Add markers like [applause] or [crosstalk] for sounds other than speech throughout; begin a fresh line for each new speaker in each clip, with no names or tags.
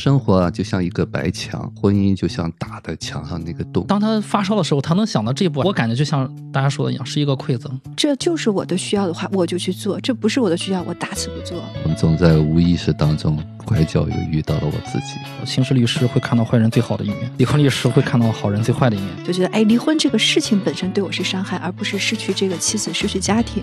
生活啊，就像一个白墙，婚姻就像打在墙上那个洞。
当他发烧的时候，他能想到这一步，我感觉就像大家说的一样，是一个馈赠。
这就是我的需要的话，我就去做；这不是我的需要，我打死不做。
我们总在无意识当中拐角又遇到了我自己。
刑事律师会看到坏人最好的一面，离婚律师会看到好人最坏的一面。
就觉得，哎，离婚这个事情本身对我是伤害，而不是失去这个妻子、失去家庭。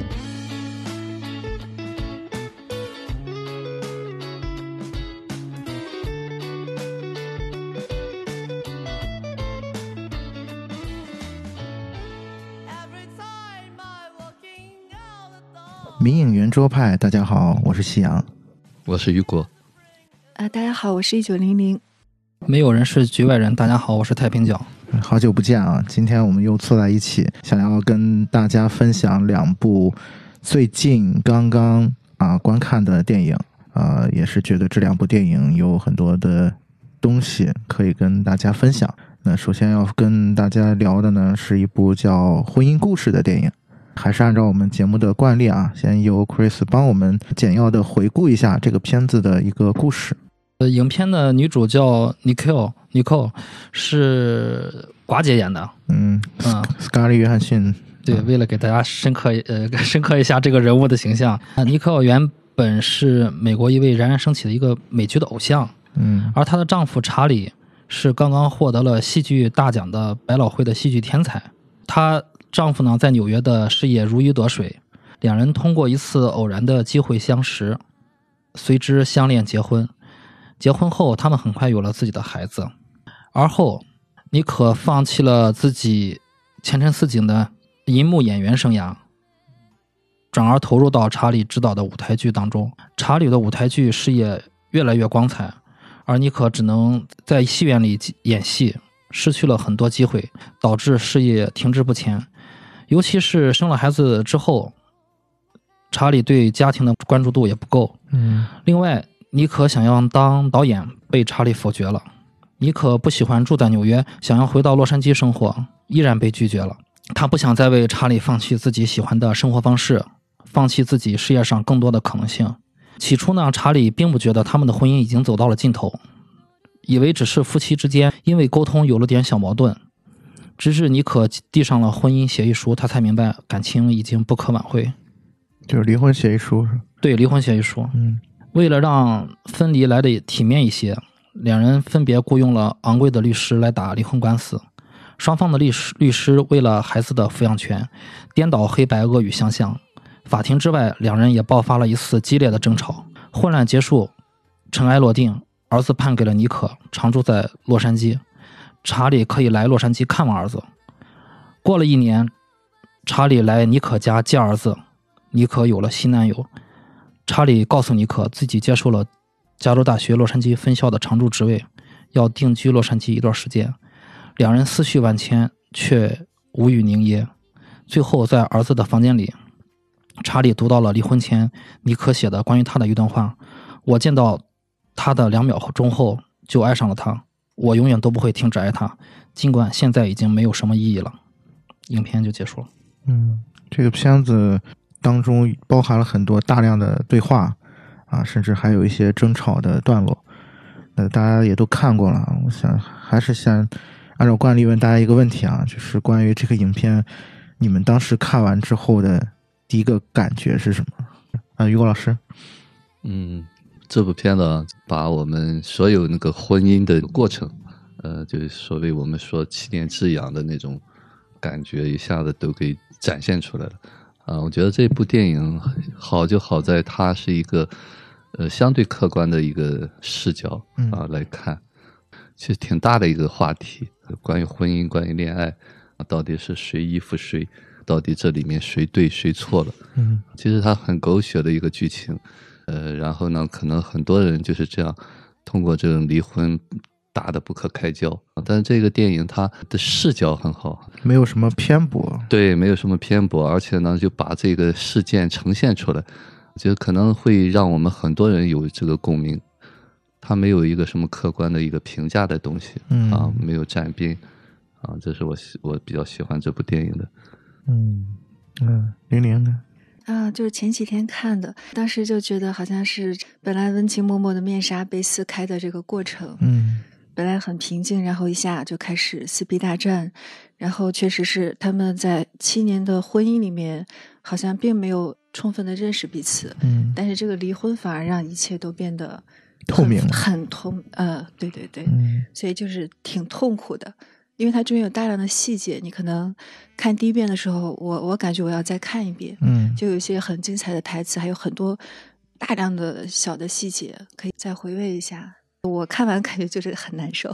迷影圆桌派，大家好，我是夕阳，
我是雨果。
啊，大家好，我是一九零零。
没有人是局外人。大家好，我是太平角。
好久不见啊！今天我们又坐在一起，想要跟大家分享两部最近刚刚啊观看的电影啊，也是觉得这两部电影有很多的东西可以跟大家分享。那首先要跟大家聊的呢，是一部叫《婚姻故事》的电影。还是按照我们节目的惯例啊，先由 Chris 帮我们简要的回顾一下这个片子的一个故事。
呃，影片的女主叫 Nicole，Nicole 是寡姐演的。
嗯
嗯，
斯嘉丽·约翰逊。
对，为了给大家深刻呃 [laughs] 深刻一下这个人物的形象，啊，Nicole 原本是美国一位冉冉升起的一个美剧的偶像。
嗯，
而她的丈夫查理是刚刚获得了戏剧大奖的百老汇的戏剧天才。她。丈夫呢，在纽约的事业如鱼得水，两人通过一次偶然的机会相识，随之相恋结婚。结婚后，他们很快有了自己的孩子。而后，妮可放弃了自己前程似锦的银幕演员生涯，转而投入到查理执导的舞台剧当中。查理的舞台剧事业越来越光彩，而妮可只能在戏院里演戏，失去了很多机会，导致事业停滞不前。尤其是生了孩子之后，查理对家庭的关注度也不够。
嗯，
另外，妮可想要当导演，被查理否决了。妮可不喜欢住在纽约，想要回到洛杉矶生活，依然被拒绝了。他不想再为查理放弃自己喜欢的生活方式，放弃自己事业上更多的可能性。起初呢，查理并不觉得他们的婚姻已经走到了尽头，以为只是夫妻之间因为沟通有了点小矛盾。直至妮可递上了婚姻协议书，他才明白感情已经不可挽回，
就是离婚协议书是？
对，离婚协议书。
嗯，
为了让分离来的体面一些，两人分别雇佣了昂贵的律师来打离婚官司。双方的律师律师为了孩子的抚养权，颠倒黑白，恶语相向。法庭之外，两人也爆发了一次激烈的争吵。混乱结束，尘埃落定，儿子判给了妮可，常住在洛杉矶。查理可以来洛杉矶看望儿子。过了一年，查理来妮可家接儿子，妮可有了新男友。查理告诉妮可，自己接受了加州大学洛杉矶分校的常驻职位，要定居洛杉矶一段时间。两人思绪万千，却无语凝噎。最后，在儿子的房间里，查理读到了离婚前妮可写的关于他的一段话：“我见到他的两秒钟后，就爱上了他。”我永远都不会停止爱他，尽管现在已经没有什么意义了。影片就结束了。
嗯，这个片子当中包含了很多大量的对话啊，甚至还有一些争吵的段落。那大家也都看过了，我想还是先按照惯例问大家一个问题啊，就是关于这个影片，你们当时看完之后的第一个感觉是什么？啊，于果老师。
嗯。这部片子把我们所有那个婚姻的过程，呃，就是所谓我们说七年之痒的那种感觉，一下子都给展现出来了。啊，我觉得这部电影好就好在它是一个呃相对客观的一个视角啊来看，其实挺大的一个话题，关于婚姻，关于恋爱，到底是谁依附谁，到底这里面谁对谁错了？
嗯，
其实它很狗血的一个剧情。呃，然后呢，可能很多人就是这样，通过这种离婚打得不可开交。但是这个电影它的视角很好，
没有什么偏颇，
对，没有什么偏颇，而且呢，就把这个事件呈现出来，就可能会让我们很多人有这个共鸣。他没有一个什么客观的一个评价的东西，
嗯
啊，没有站边，啊，这是我喜我比较喜欢这部电影的。
嗯嗯，玲玲呢？
啊，就是前几天看的，当时就觉得好像是本来温情脉脉的面纱被撕开的这个过程，
嗯。
本来很平静，然后一下就开始撕逼大战，然后确实是他们在七年的婚姻里面，好像并没有充分的认识彼此，
嗯
但是这个离婚反而让一切都变得
透明了
很痛，呃，对对对，
嗯。
所以就是挺痛苦的，因为它中间有大量的细节，你可能看第一遍的时候，我我感觉我要再看一遍，
嗯
就有一些很精彩的台词，还有很多大量的小的细节，可以再回味一下。我看完感觉就是很难受，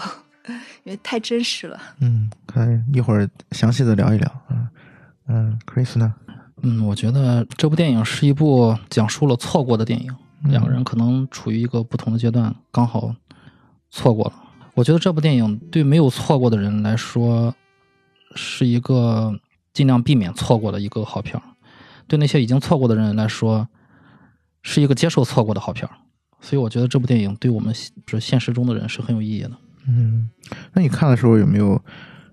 因为太真实了。
嗯，可以一会儿详细的聊一聊。嗯嗯，Chris 呢？
嗯，我觉得这部电影是一部讲述了错过的电影，
嗯
两个人可能处于一个不同的阶段，刚好错过了。我觉得这部电影对没有错过的人来说，是一个尽量避免错过的一个好片儿；对那些已经错过的人来说，是一个接受错过的好片儿。所以我觉得这部电影对我们是现实中的人是很有意义的。
嗯，那你看的时候有没有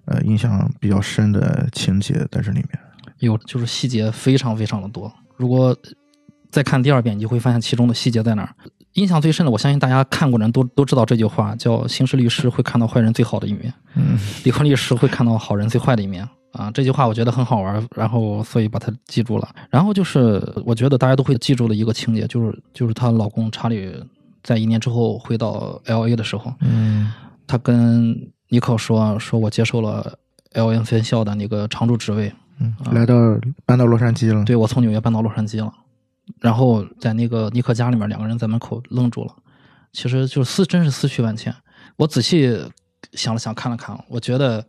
呃印象比较深的情节在这里面？
有就是细节非常非常的多。如果再看第二遍，你就会发现其中的细节在哪儿。印象最深的，我相信大家看过人都都知道这句话，叫“刑事律师会看到坏人最好的一面，
嗯 [laughs]
离婚律师会看到好人最坏的一面”。啊，这句话我觉得很好玩，然后所以把它记住了。然后就是我觉得大家都会记住的一个情节，就是就是她老公查理在一年之后回到 L A 的时候，
嗯
他跟尼克说：“说我接受了 L N 分校的那个常驻职位，
嗯，来到搬到洛杉矶了。
对我从纽约搬到洛杉矶了，然后在那个尼克家里面，两个人在门口愣住了。其实就是思，真是思绪万千。我仔细想了想，看了看，我觉得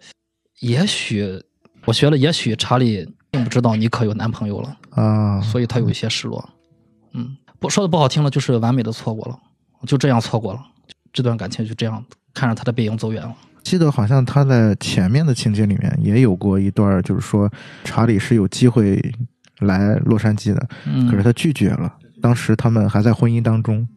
也许，我觉得也许查理并不知道尼克有男朋友了，
啊，
所以他有一些失落。嗯，不说的不好听了，就是完美的错过了，就这样错过了，这段感情就这样看着他的背影走远了。
记得好像他在前面的情节里面也有过一段，就是说查理是有机会来洛杉矶的，
嗯，
可是他拒绝了。当时他们还在婚姻当中，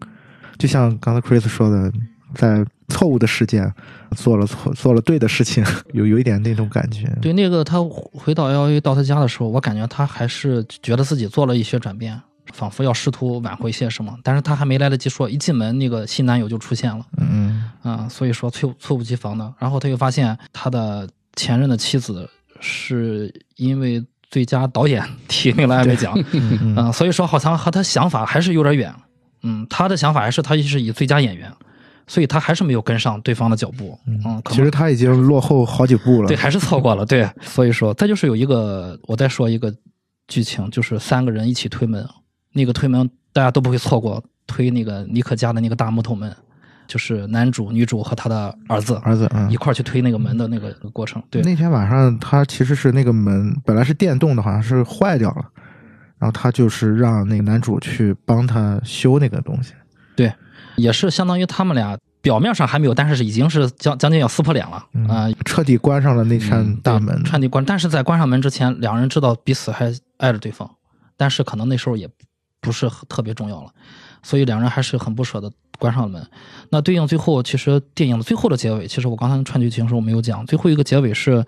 就像刚才 Chris 说的，在错误的事件做了错做了对的事情，[laughs] 有有一点那种感觉。
对，那个他回到 L A 到他家的时候，我感觉他还是觉得自己做了一些转变，仿佛要试图挽回些什么，但是他还没来得及说，一进门那个新男友就出现了，
嗯
啊、所以说猝猝不及防的。然后他又发现他的前任的妻子是因为最佳导演提名了艾美奖，
嗯
所以说好像和他想法还是有点远，嗯，他的想法还是他是以最佳演员，所以他还是没有跟上对方的脚步，嗯，
其实他已经落后好几步了。
对，还是错过了。对，所以说再就是有一个，我再说一个剧情，就是三个人一起推门，那个推门大家都不会错过，推那个尼克家的那个大木头门，就是男主、女主和他的儿子
儿子，嗯
一，块儿去推那个门的那个过程。对，
那天晚上他其实是那个门本来是电动的，好像是坏掉了，然后他就是让那个男主去帮他修那个东西。
对，也是相当于他们俩表面上还没有，但是已经是将将近要撕破脸了啊、
嗯，彻底关上了那扇
嗯
大门。
彻底关，但是在关上门之前，两人知道彼此还爱着对方，但是可能那时候也不是很特别重要了，所以两人还是很不舍得关上了门。那对应最后，其实电影的最后的结尾，其实我刚才串剧情的时候没有讲，最后一个结尾是，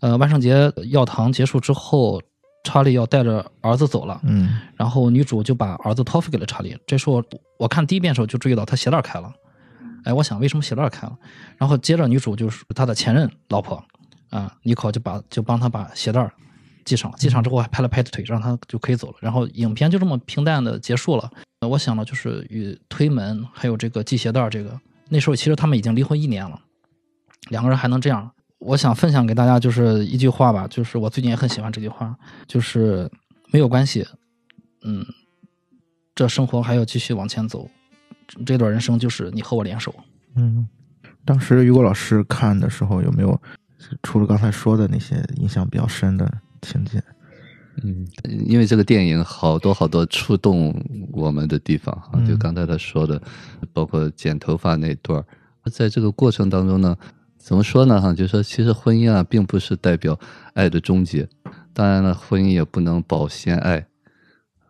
呃，万圣节药堂结束之后，查理要带着儿子走了，
嗯
然后女主就把儿子托付给了查理。这时候我看第一遍的时候就注意到他鞋带开了，哎，我想为什么鞋带开了？然后接着女主就是他的前任老婆啊，妮可就把就帮他把鞋带系上了，系上之后还拍了拍腿，让他就可以走了。然后影片就这么平淡的结束了。我想的就是与推门还有这个系鞋带这个，那时候其实他们已经离婚一年了，两个人还能这样。我想分享给大家就是一句话吧，就是我最近也很喜欢这句话，就是没有关系，嗯，这生活还要继续往前走，这段人生就是你和我联手。
嗯，当时于果老师看的时候有没有除了刚才说的那些印象比较深的情节？
嗯，因为这个电影好多好多触动我们的地方啊，
嗯
就刚才他说的，包括剪头发那段儿，在这个过程当中呢，怎么说呢？哈，就是说其实婚姻啊，并不是代表爱的终结，当然了，婚姻也不能保鲜爱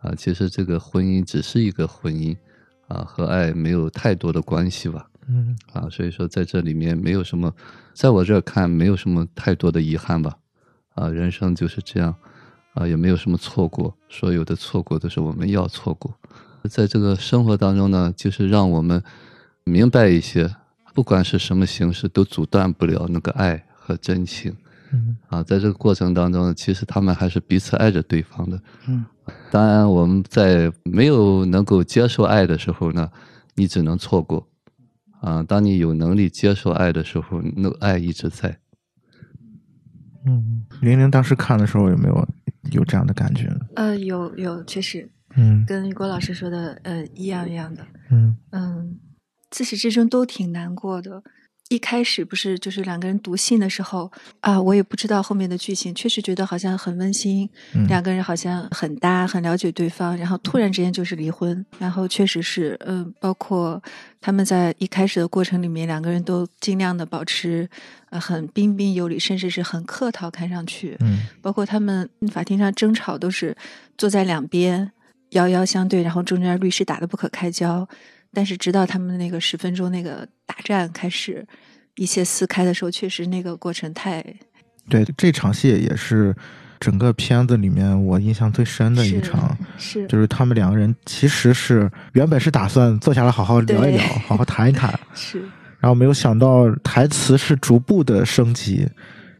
啊。其实这个婚姻只是一个婚姻啊，和爱没有太多的关系吧。
嗯
啊，所以说在这里面没有什么，在我这儿看没有什么太多的遗憾吧。啊，人生就是这样，啊，也没有什么错过，所有的错过都是我们要错过。在这个生活当中呢，就是让我们明白一些，不管是什么形式，都阻断不了那个爱和真情。
嗯
啊，在这个过程当中，其实他们还是彼此爱着对方的。
嗯，
当然，我们在没有能够接受爱的时候呢，你只能错过。啊，当你有能力接受爱的时候，那个爱一直在。
嗯，玲玲当时看的时候有没有有这样的感觉呢？
呃，有有，确实
嗯
跟雨果老师说的呃一样一样的。
嗯
嗯，自始至终都挺难过的。一开始不是就是两个人读信的时候啊，我也不知道后面的剧情，确实觉得好像很温馨，
嗯
两个人好像很搭，很了解对方，然后突然之间就是离婚，然后确实是，嗯、包括他们在一开始的过程里面，两个人都尽量的保持呃很彬彬有礼，甚至是很客套，看上去，
嗯
包括他们法庭上争吵都是坐在两边遥遥相对，然后中间律师打得不可开交。但是直到他们那个十分钟那个大战开始，一切撕开的时候，确实那个过程太
对，这场戏也是整个片子里面我印象最深的一场，
是
就是他们两个人其实是原本是打算坐下来好好聊一聊，好好谈一谈，[laughs]
是
然后没有想到台词是逐步的升级，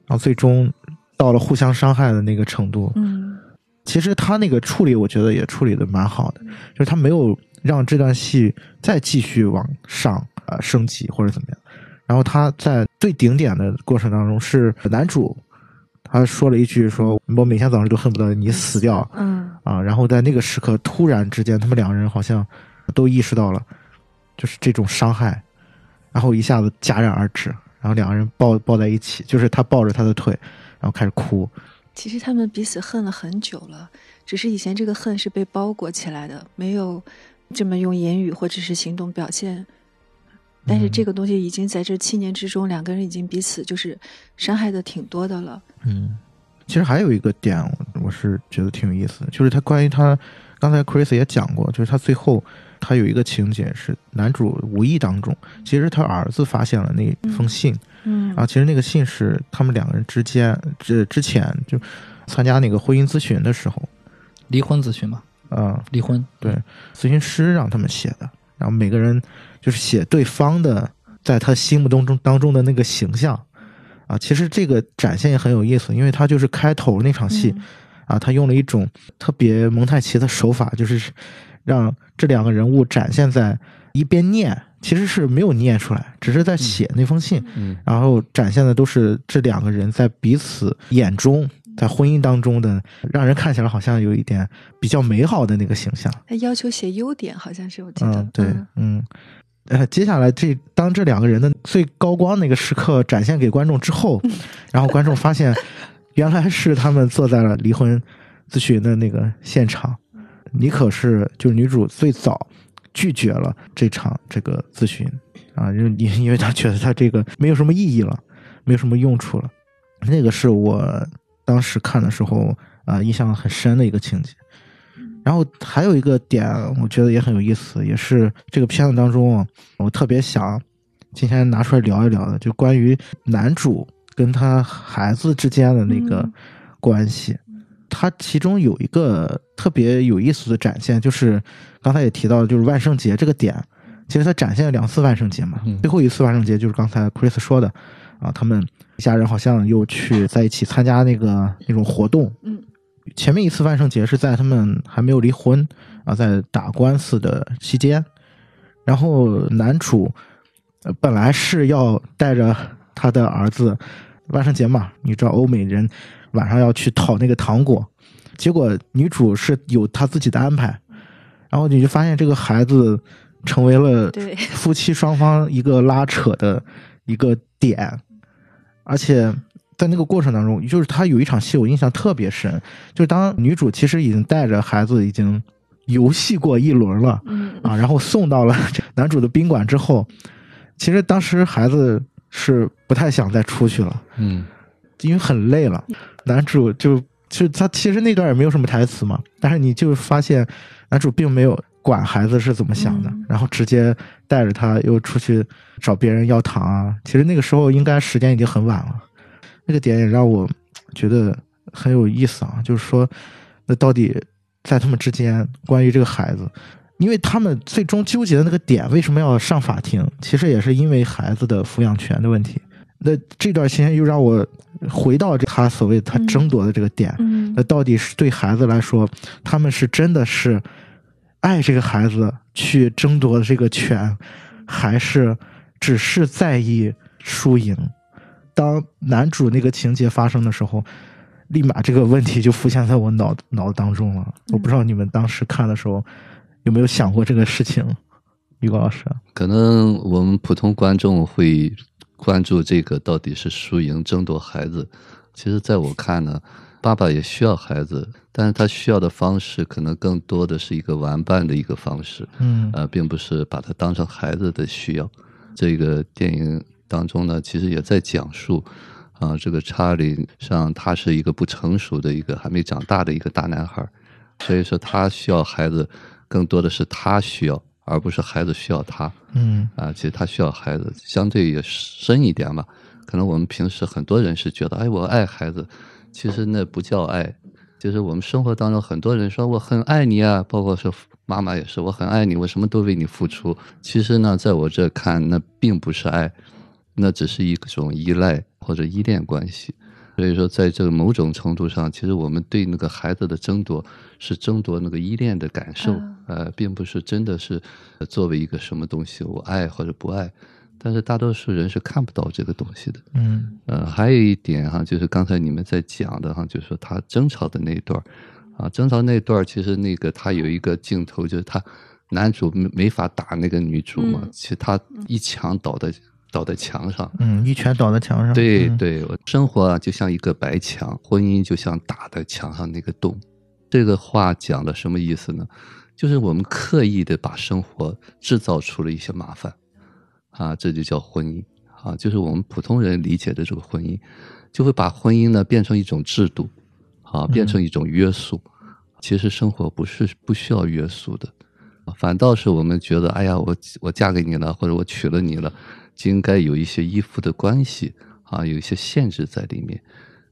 然后最终到了互相伤害的那个程度。
嗯
其实他那个处理，我觉得也处理的蛮好的，就是他没有让这段戏再继续往上啊、呃升级或者怎么样。然后他在最顶点的过程当中，是男主他说了一句说：“我每天早上都恨不得你死掉。”
嗯
啊，然后在那个时刻，突然之间，他们两个人好像都意识到了，就是这种伤害，然后一下子戛然而止，然后两个人抱抱在一起，就是他抱着他的腿，然后开始哭。
其实他们彼此恨了很久了，只是以前这个恨是被包裹起来的，没有这么用言语或者是行动表现。但是
嗯
这个东西已经在这七年之中，两个人已经彼此就是伤害的挺多的了。
嗯，其实还有一个点，我我是觉得挺有意思的，就是他关于他刚才 Chris 也讲过，就是他最后他有一个情节是男主无意当中，其实他儿子发现了那封信。
嗯
啊，其实那个信是他们两个人之间，这之前就参加那个婚姻咨询的时候，
离婚咨询嘛，
啊，
离婚。
对，咨询师让他们写的，然后每个人就是写对方的，在他心目当中当中的那个形象，啊，其实这个展现也很有意思，因为他就是开头那场戏，
嗯。
啊，他用了一种特别蒙太奇的手法，就是让这两个人物展现在一边念，其实是没有念出来，只是在写那封信，
嗯。
然后展现的都是这两个人在彼此眼中，在婚姻当中的，让人看起来好像有一点比较美好的那个形象。
他要求写优点，好像是我记得。
嗯，对，嗯。呃，接下来这当这两个人的最高光那个时刻展现给观众之后，然后观众发现，[laughs] 原来是他们坐在了离婚咨询的那个现场。妮可是就是女主最早拒绝了这场这个咨询啊，因为因因为她觉得她这个没有什么意义了，没有什么用处了。那个是我当时看的时候啊、印象很深的一个情节。然后还有一个点，我觉得也很有意思，也是这个片子当中，我特别想今天拿出来聊一聊的，就关于男主跟他孩子之间的那个
嗯
关系。他其中有一个特别有意思的展现，就是刚才也提到，就是万圣节这个点，其实他展现了两次万圣节嘛。
嗯
最后一次万圣节就是刚才 Chris 说的，啊，他们一家人好像又去在一起参加那个那种活动，
嗯。
前面一次万圣节是在他们还没有离婚啊，在打官司的期间，然后男主呃本来是要带着他的儿子，万圣节嘛，你知道欧美人晚上要去讨那个糖果，结果女主是有她自己的安排，然后你就发现这个孩子成为了夫妻双方一个拉扯的一个点，而且在那个过程当中，就是他有一场戏我印象特别深，就是当女主其实已经带着孩子已经游戏过一轮了
嗯
啊，然后送到了男主的宾馆之后，其实当时孩子是不太想再出去了，
嗯
因为很累了。男主就就他其实那段也没有什么台词嘛，但是你就发现男主并没有管孩子是怎么想的，
嗯
然后直接带着他又出去找别人要糖啊。其实那个时候应该时间已经很晚了，那个点也让我觉得很有意思啊，就是说，那到底在他们之间，关于这个孩子，因为他们最终纠结的那个点，为什么要上法庭？其实也是因为孩子的抚养权的问题。那这段时间又让我回到这他所谓他争夺的这个点，
嗯
那到底是对孩子来说，他们是真的是爱这个孩子去争夺这个权，还是只是在意输赢？当男主那个情节发生的时候，立马这个问题就浮现在我脑脑当中了。我不知道你们当时看的时候有没有想过这个事情，于果老师？
可能我们普通观众会关注这个到底是输赢争夺孩子。其实，在我看呢，爸爸也需要孩子，但是他需要的方式可能更多的是一个玩伴的一个方式，
嗯
呃，并不是把他当成孩子的需要。这个电影当中呢，其实也在讲述，啊、这个查理上他是一个不成熟的一个还没长大的一个大男孩，所以说他需要孩子，更多的是他需要，而不是孩子需要他。
嗯
啊，其实他需要孩子，相对也深一点吧。可能我们平时很多人是觉得，哎，我爱孩子，其实那不叫爱。就是我们生活当中很多人说我很爱你啊，包括说妈妈也是，我很爱你，我什么都为你付出。其实呢，在我这看，那并不是爱，那只是一种依赖或者依恋关系。所以说，在这个某种程度上，其实我们对那个孩子的争夺是争夺那个依恋的感受，
啊
呃，并不是真的是呃作为一个什么东西我爱或者不爱。但是大多数人是看不到这个东西的。
嗯
呃，还有一点哈，就是刚才你们在讲的哈，就是说他争吵的那一段儿啊，争吵那一段儿其实那个他有一个镜头，就是他男主没没法打那个女主嘛，
嗯
其实他一墙倒在倒在墙上。
嗯，一拳倒在墙上。嗯
对对，我生活啊就像一个白墙，婚姻就像打在墙上那个洞。这个话讲的什么意思呢？就是我们刻意的把生活制造出了一些麻烦，啊，这就叫婚姻啊，就是我们普通人理解的这个婚姻，就会把婚姻呢变成一种制度，啊，变成一种约束。其实生活不是不需要约束的，反倒是我们觉得，哎呀，我我嫁给你了，或者我娶了你了，就应该有一些依附的关系啊，有一些限制在里面。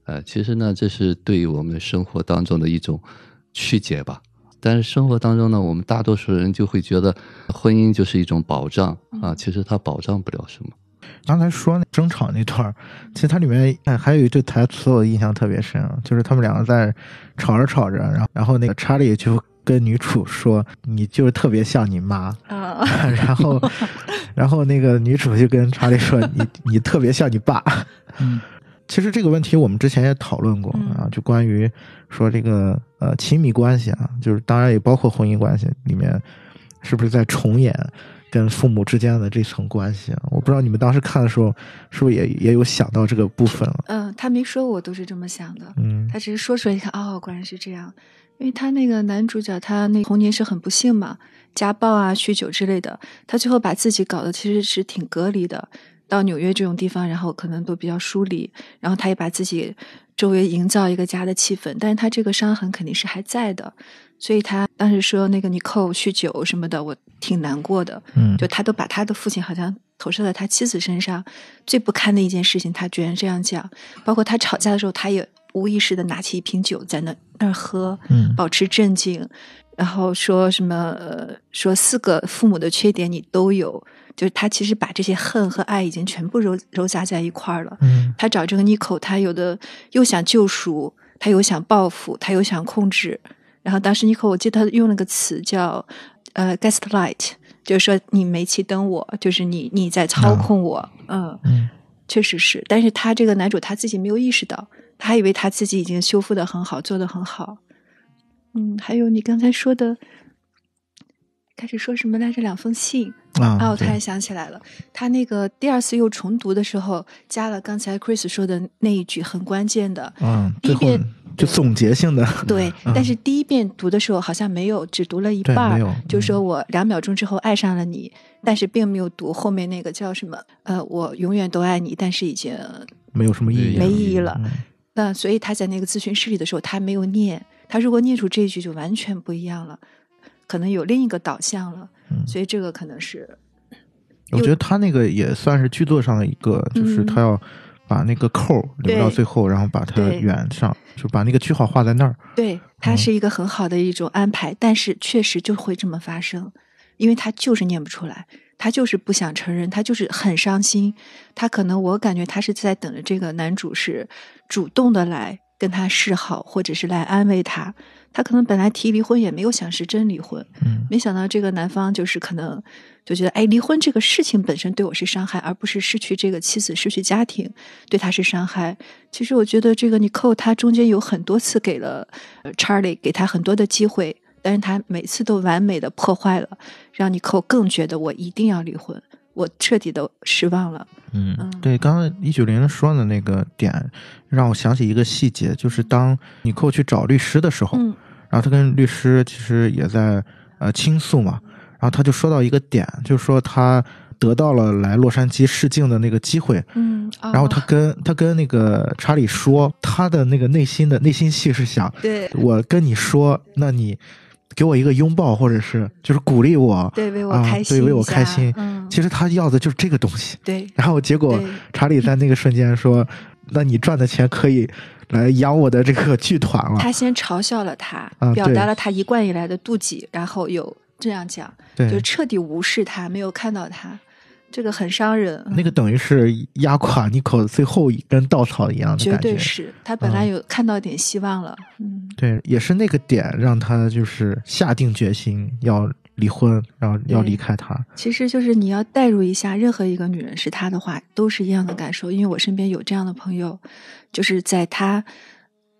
呃，其实呢，这是对于我们生活当中的一种曲解吧。但是生活当中呢，我们大多数人就会觉得婚姻就是一种保障啊，其实它保障不了什么。
刚才说那争吵那段儿，其实它里面哎还有一句台词我印象特别深啊，就是他们两个在吵着吵着，然后然后那个查理就跟女主说：“你就是特别像你妈。[laughs] ”
啊，[laughs]
然后然后那个女主就跟查理说：“你你特别像你爸。”
嗯
其实这个问题我们之前也讨论过
嗯
啊，就关于说这个呃亲密关系啊，就是当然也包括婚姻关系里面，是不是在重演跟父母之间的这层关系啊？我不知道你们当时看的时候是不是也也有想到这个部分了？
嗯，他没说，我都是这么想的。
嗯
他只是说出来，一看，哦，果然是这样。因为他那个男主角，他那童年是很不幸嘛，家暴啊、酗酒之类的，他最后把自己搞得其实是挺隔离的。到纽约这种地方，然后可能都比较疏离，然后他也把自己周围营造一个家的气氛，但是他这个伤痕肯定是还在的，所以他当时说那个尼寇酗酒什么的，我挺难过的。
嗯
就他都把他的父亲好像投射在他妻子身上，最不堪的一件事情，他居然这样讲。包括他吵架的时候，他也无意识的拿起一瓶酒在那那儿喝，
嗯
保持镇静，然后说什么呃，说四个父母的缺点你都有，就是他其实把这些恨和爱已经全部揉揉杂在一块儿了。
嗯
他找这个 n i o，他有的又想救赎，他又想报复，他又想控制。然后当时 n i o，我记得他用了个词叫呃 gaslight，就是说你煤气灯我，就是你你在操控我，嗯，
嗯
确实是。但是他这个男主他自己没有意识到，他还以为他自己已经修复的很好，做的很好。嗯，还有你刚才说的，开始说什么来着？两封信，
啊
哦，我突然想起来了，他那个第二次又重读的时候，加了刚才 Chris 说的那一句很关键的，
嗯，最后
第一遍
就总结性的
对。
嗯
但是第一遍读的时候好像没有，只读了一半儿，就
嗯
说我两秒钟之后爱上了你，但是并没有读后面那个叫什么，呃，我永远都爱你，但是已经
没有什么意义，
没意义了。
嗯
那所以他在那个咨询室里的时候，他没有念，他如果念出这一句就完全不一样了，可能有另一个导向了。
嗯
所以这个可能是
我觉得他那个也算是剧作上的一个，就是
嗯
他要把那个扣留到最后，然后把它圆上，就把那个句号画在那儿。
对，它
嗯
是一个很好的一种安排，但是确实就会这么发生，因为他就是念不出来，他就是不想承认，他就是很伤心。他可能我感觉他是在等着这个男主是主动的来跟他示好，或者是来安慰他。他可能本来提离婚也没有想是真离婚，
嗯
没想到这个男方就是可能就觉得，哎，离婚这个事情本身对我是伤害，而不是失去这个妻子、失去家庭对他是伤害。其实我觉得这个你扣他中间有很多次给了呃 Charlie 给他很多的机会，但是他每次都完美的破坏了，让你扣更觉得我一定要离婚，我彻底的失望了。
嗯
嗯，
对，刚刚一九零说的那个点，让我想起一个细节，就是当尼寇去找律师的时候，
嗯
然后他跟律师其实也在呃倾诉嘛，然后他就说到一个点，就是说他得到了来洛杉矶试镜的那个机会，
嗯，
然后他
哦
跟他跟那个查理说，他的那个内心的内心戏是想，
对
我跟你说，那你给我一个拥抱，或者是就是鼓励我，
对为我
啊
开心、
对为我开心。
嗯，
其实他要的就是这个东西。
对
然后结果查理在那个瞬间说：“那你赚的钱可以来养我的这个剧团了。
他先嘲笑了他，表达了他一贯以来的妒忌，然后又这样讲，”
对，
就彻底无视他，没有看到他，这个很伤人。
那个等于是压垮尼可最后一根稻草一样的
绝
感觉。
绝对是他本来
嗯
有看到点希望了，嗯，
对，也是那个点让他就是下定决心要离婚，然后要离开他。
其实就是你要代入一下，任何一个女人是他的话，都是一样的感受。因为我身边有这样的朋友，就是在他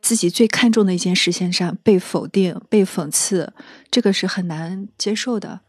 自己最看重的一件事情上被否定、被讽刺，这个是很难接受的。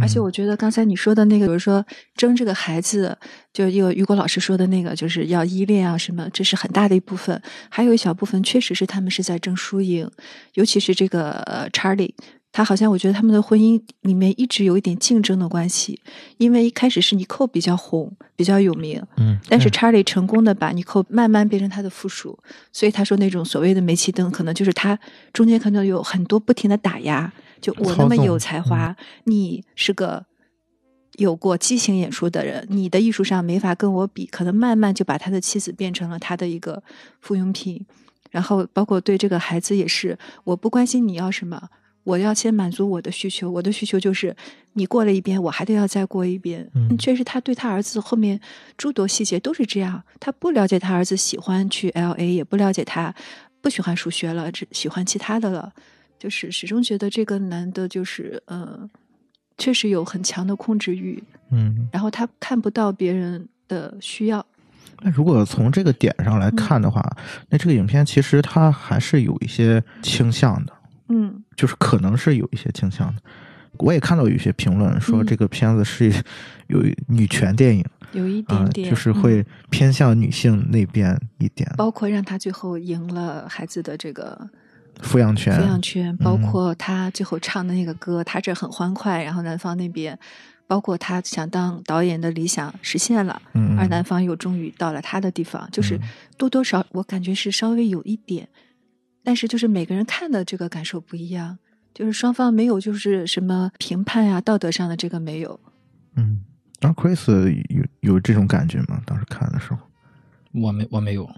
而且
嗯。
我觉得刚才你说的那个，比如说争这个孩子，就有于果老师说的那个，就是要依恋啊什么，这是很大的一部分。还有一小部分确实是他们是在争输赢，尤其是这个呃 Charlie，他好像我觉得他们的婚姻里面一直有一点竞争的关系，因为一开始是尼寇比较红，比较有名，
嗯，
但是
对。
Charlie 成功的把尼寇慢慢变成他的附属，所以他说那种所谓的煤气灯，可能就是他中间可能有很多不停的打压，就我那么有才华，你是个有过激情演出的人，你的艺术上没法跟我比，可能慢慢就把他的妻子变成了他的一个附庸品，然后包括对这个孩子也是，我不关心你要什么。我要先满足我的需求，我的需求就是你过了一遍，我还得要再过一遍。
嗯
确实，他对他儿子后面诸多细节都是这样。他不了解他儿子喜欢去 L A，也不了解他不喜欢数学了，只喜欢其他的了。就是始终觉得这个男的，就是呃，确实有很强的控制欲，
嗯，
然后他看不到别人的需要。
那如果从这个点上来看的话，那这个影片其实它还是有一些倾向的，
嗯。
就是可能是有一些倾向的。我也看到有一些评论说
嗯。
这个片子是有女权电影
有一
啊、
点点，
就是
嗯。
会偏向女性那边一点，
包括让他最后赢了孩子的这个
抚养权。
抚养权，包
嗯。
括他最后唱的那个歌，他这很欢快，然后男方那边，包括他想当导演的理想实现了，
嗯，
而男方又终于到了他的地方，就是
嗯。
多多少我感觉是稍微有一点，但是就是每个人看的这个感受不一样，就是双方没有就是什么评判呀、道德上的这个没有，
嗯，然后 Chris 有有这种感觉吗？当时看的时候，
我没我没有，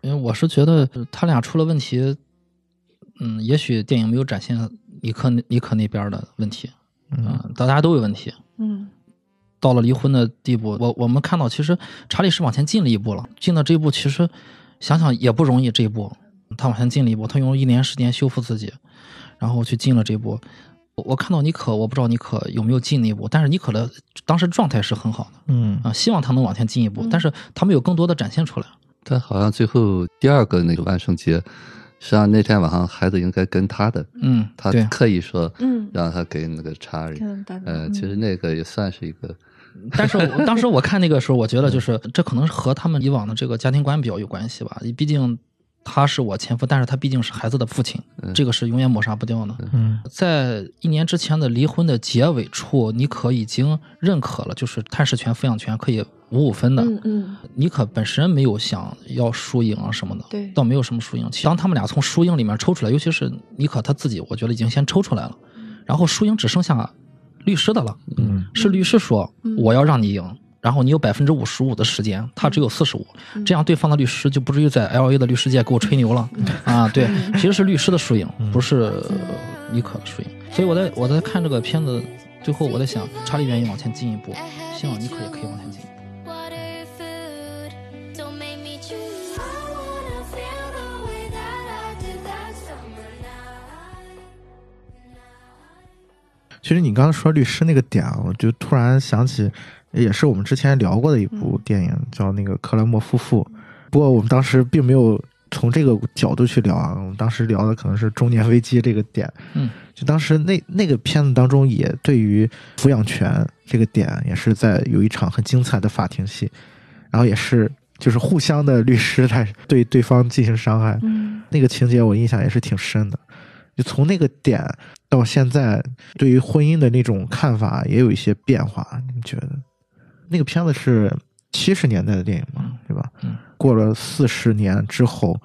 因为我是觉得他俩出了问题，嗯，也许电影没有展现尼克尼克那边的问题，
嗯
嗯，大家都有问题。
嗯
到了离婚的地步，我我们看到其实查理是往前进了一步了，进到这一步其实想想也不容易，这一步他往前进了一步，他用了一年时间修复自己，然后去进了这一步。我我看到尼可，我不知道尼可有没有进那一步，但是尼可的当时状态是很好的
嗯
啊，希望他能往前进一步，
嗯
但是他没有更多的展现出来。
但好像最后第二个那个万圣节，实际上那天晚上孩子应该跟他的，
嗯，
他，刻意说
嗯，
让他给那个查理，
嗯
呃，其实那个也算是一个，[laughs]
但是我当时我看那个时候，我觉得就是这可能是和他们以往的这个家庭观比较有关系吧。毕竟他是我前夫，但是他毕竟是孩子的父亲，这个是永远抹杀不掉的。
嗯。
在一年之前的离婚的结尾处，尼可已经认可了，就是探视权、抚养权可以五五分的。
嗯嗯。
尼可本身没有想要输赢啊什么的，
对。
倒没有什么输赢。当他们俩从输赢里面抽出来，尤其是尼可他自己，我觉得已经先抽出来了，然后输赢只剩下律师的了。
嗯。
是律师说
嗯。
我要让你赢，然后你有百分之五十五的时间，他只有四十五，
嗯
这样对方的律师就不至于在 L A 的律师界给我吹牛了啊！对，其实是律师的输赢，不是呃妮可的输赢。所以我在我在看这个片子，最后我在想，查理愿意往前进一步，希望妮可也可以往前进。
water, food. Don't make me choose. I wanna feel the way that I did that summer night.
其实你刚刚说律师那个点啊，我就突然想起，也是我们之前聊过的一部电影，叫那个《克莱默夫妇》。不过我们当时并没有从这个角度去聊啊，我们当时聊的可能是中年危机这个点。
嗯，
就当时那那个片子当中，也对于抚养权这个点，也是在有一场很精彩的法庭戏，然后也是就是互相的律师在对对方进行伤害。
嗯
那个情节我印象也是挺深的。就从那个点到现在，对于婚姻的那种看法也有一些变化。你觉得？那个片子是七十年代的电影嘛，对吧？
嗯
过了四十年之后，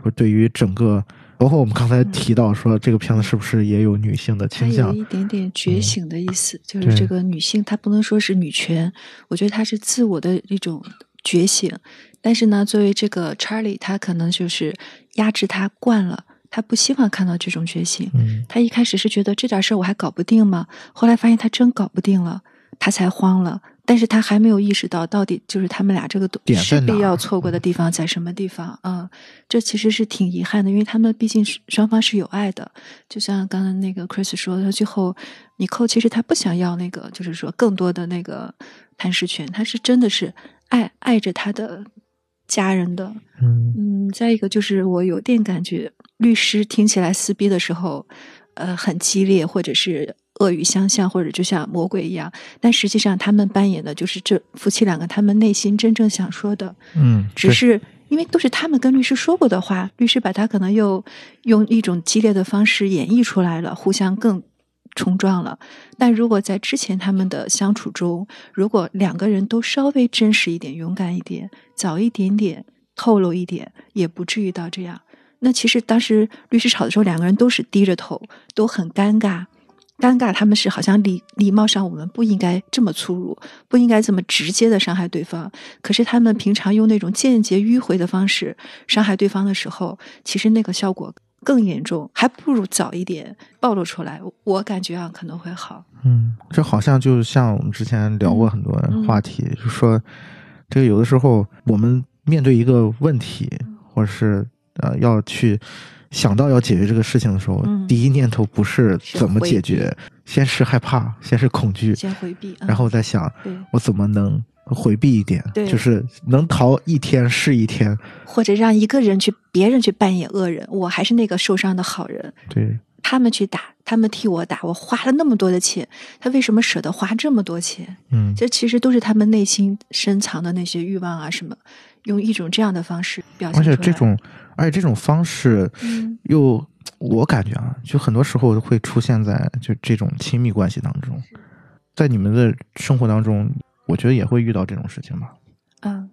说对于整个，包括我们刚才提到说这个片子是不是也有女性的倾向
有？一点点觉醒的意思，就是这个女性，她不能说是女权，我觉得她是自我的一种觉醒。但是呢，作为这个 Charlie，他可能就是压制他惯了，他不希望看到这种觉醒。
嗯
他一开始是觉得这点事儿我还搞不定吗？后来发现他真搞不定了，他才慌了。但是他还没有意识到，到底就是他们俩这个
点在
势必要错过的地方在什么地方啊、这其实是挺遗憾的，因为他们毕竟是双方是有爱的。就像刚刚那个 Chris 说的，最后尼寇其实他不想要那个，就是说更多的那个探视权，他是真的是爱爱着他的家人的。
嗯
嗯，再一个就是我有点感觉，律师听起来撕逼的时候，呃，很激烈，或者是恶语相向，或者就像魔鬼一样。但实际上，他们扮演的就是这夫妻两个他们内心真正想说的，
嗯，
只是因为都是他们跟律师说过的话，律师把他可能又用一种激烈的方式演绎出来了，互相更冲撞了。但如果在之前他们的相处中，如果两个人都稍微真实一点、勇敢一点、早一点点透露一点，也不至于到这样。那其实当时律师吵的时候，两个人都是低着头，都很尴尬。尴尬，他们是好像礼礼貌上我们不应该这么粗鲁，不应该这么直接的伤害对方。可是他们平常用那种间接迂回的方式伤害对方的时候，其实那个效果更严重，还不如早一点暴露出来。我感觉啊可能会好。
嗯，这好像就像我们之前聊过很多
嗯
话题，就说这个有的时候我们面对一个问题，或者是呃要去想到要解决这个事情的时候，
嗯
第一念头不是
是
怎么解决，先是害怕，先是恐惧，
先回避，嗯
然后再想，我怎么能回避一点，就是能逃一天是一天。
或者让一个人去，别人去扮演恶人，我还是那个受伤的好人。
对，
他们去打，他们替我打，我花了那么多的钱，他为什么舍得花这么多钱？
嗯，
这其实都是他们内心深藏的那些欲望啊，什么，用一种这样的方式表现
而
出来。
且这种，而且这种方式
嗯
又，我感觉啊，就很多时候会出现在就这种亲密关系当中，在你们的生活当中，我觉得也会遇到这种事情吧。
啊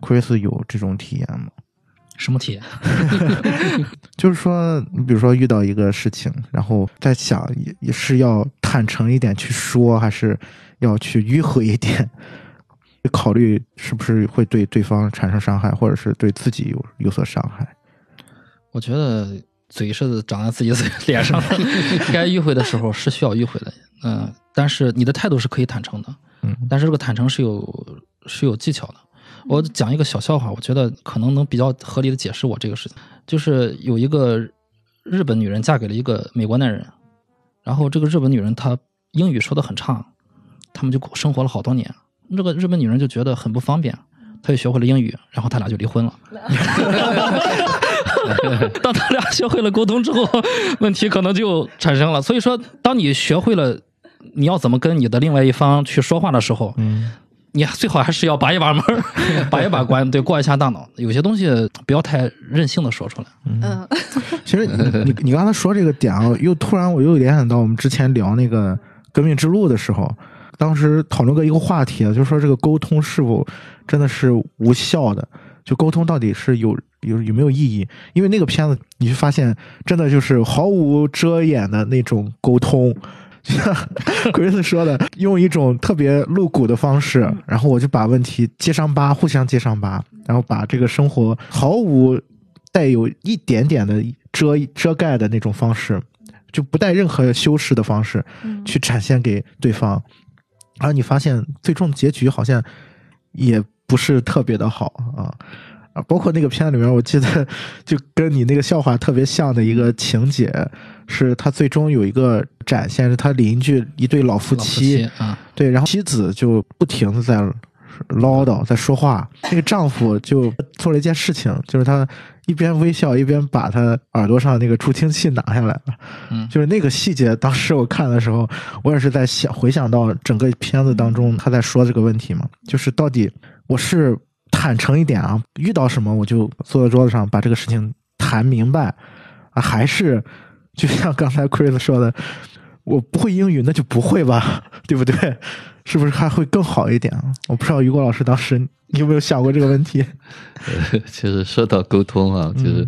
，Chris 有这种体验吗？
什么体验？[laughs]
就是说，你比如说遇到一个事情，然后在想也也是要坦诚一点去说，还是要去迂回一点？考虑是不是会对对方产生伤害，或者是对自己有有所伤害？
我觉得嘴是长在自己嘴脸上的，[laughs] 该迂回的时候是需要迂回的。嗯、但是你的态度是可以坦诚的，
嗯
但是这个坦诚是有是有技巧的。我讲一个小笑话，我觉得可能能比较合理的解释我这个事情。就是有一个日本女人嫁给了一个美国男人，然后这个日本女人她英语说的很差，他们就生活了好多年。这个日本女人就觉得很不方便，她就学会了英语，然后他俩就离婚了。[laughs] 当他俩学会了沟通之后，问题可能就产生了。所以说，当你学会了你要怎么跟你的另外一方去说话的时候，
嗯
你最好还是要把一把门，[laughs] 把一把关，对，过一下大脑。有些东西不要太任性的说出来。
嗯 [laughs]
其实你你你刚才说这个点啊，又突然我又联想到我们之前聊那个革命之路的时候，当时讨论过一个话题啊，就是说这个沟通是否真的是无效的，就沟通到底是有有有没有意义？因为那个片子你就发现真的就是毫无遮掩的那种沟通。就像 Chris 说的，用一种特别露骨的方式，然后我就把问题揭伤疤，互相揭伤疤，然后把这个生活毫无带有一点点的遮遮盖的那种方式，就不带任何修饰的方式
嗯
去展现给对方，然后你发现最终结局好像也不是特别的好啊。啊，包括那个片子里面，我记得 [laughs] 就跟你那个笑话特别像的一个情节，是他最终有一个展现，是他邻居一对老夫妻
啊，
对，然后妻子就不停的在唠叨，在说话，那个丈夫就做了一件事情，就是他一边微笑一边把他耳朵上那个助听器拿下来了，
嗯
就是那个细节，当时我看的时候，我也是在想回想到整个片子当中他在说这个问题嘛，就是到底我是坦诚一点啊，遇到什么我就坐在桌子上把这个事情谈明白啊，还是就像刚才 Chris 说的，我不会英语那就不会吧，对不对？是不是还会更好一点啊？我不知道于果老师当时你 [laughs] 有没有想过这个问题？
呃，[laughs] 其实说到沟通啊，就是、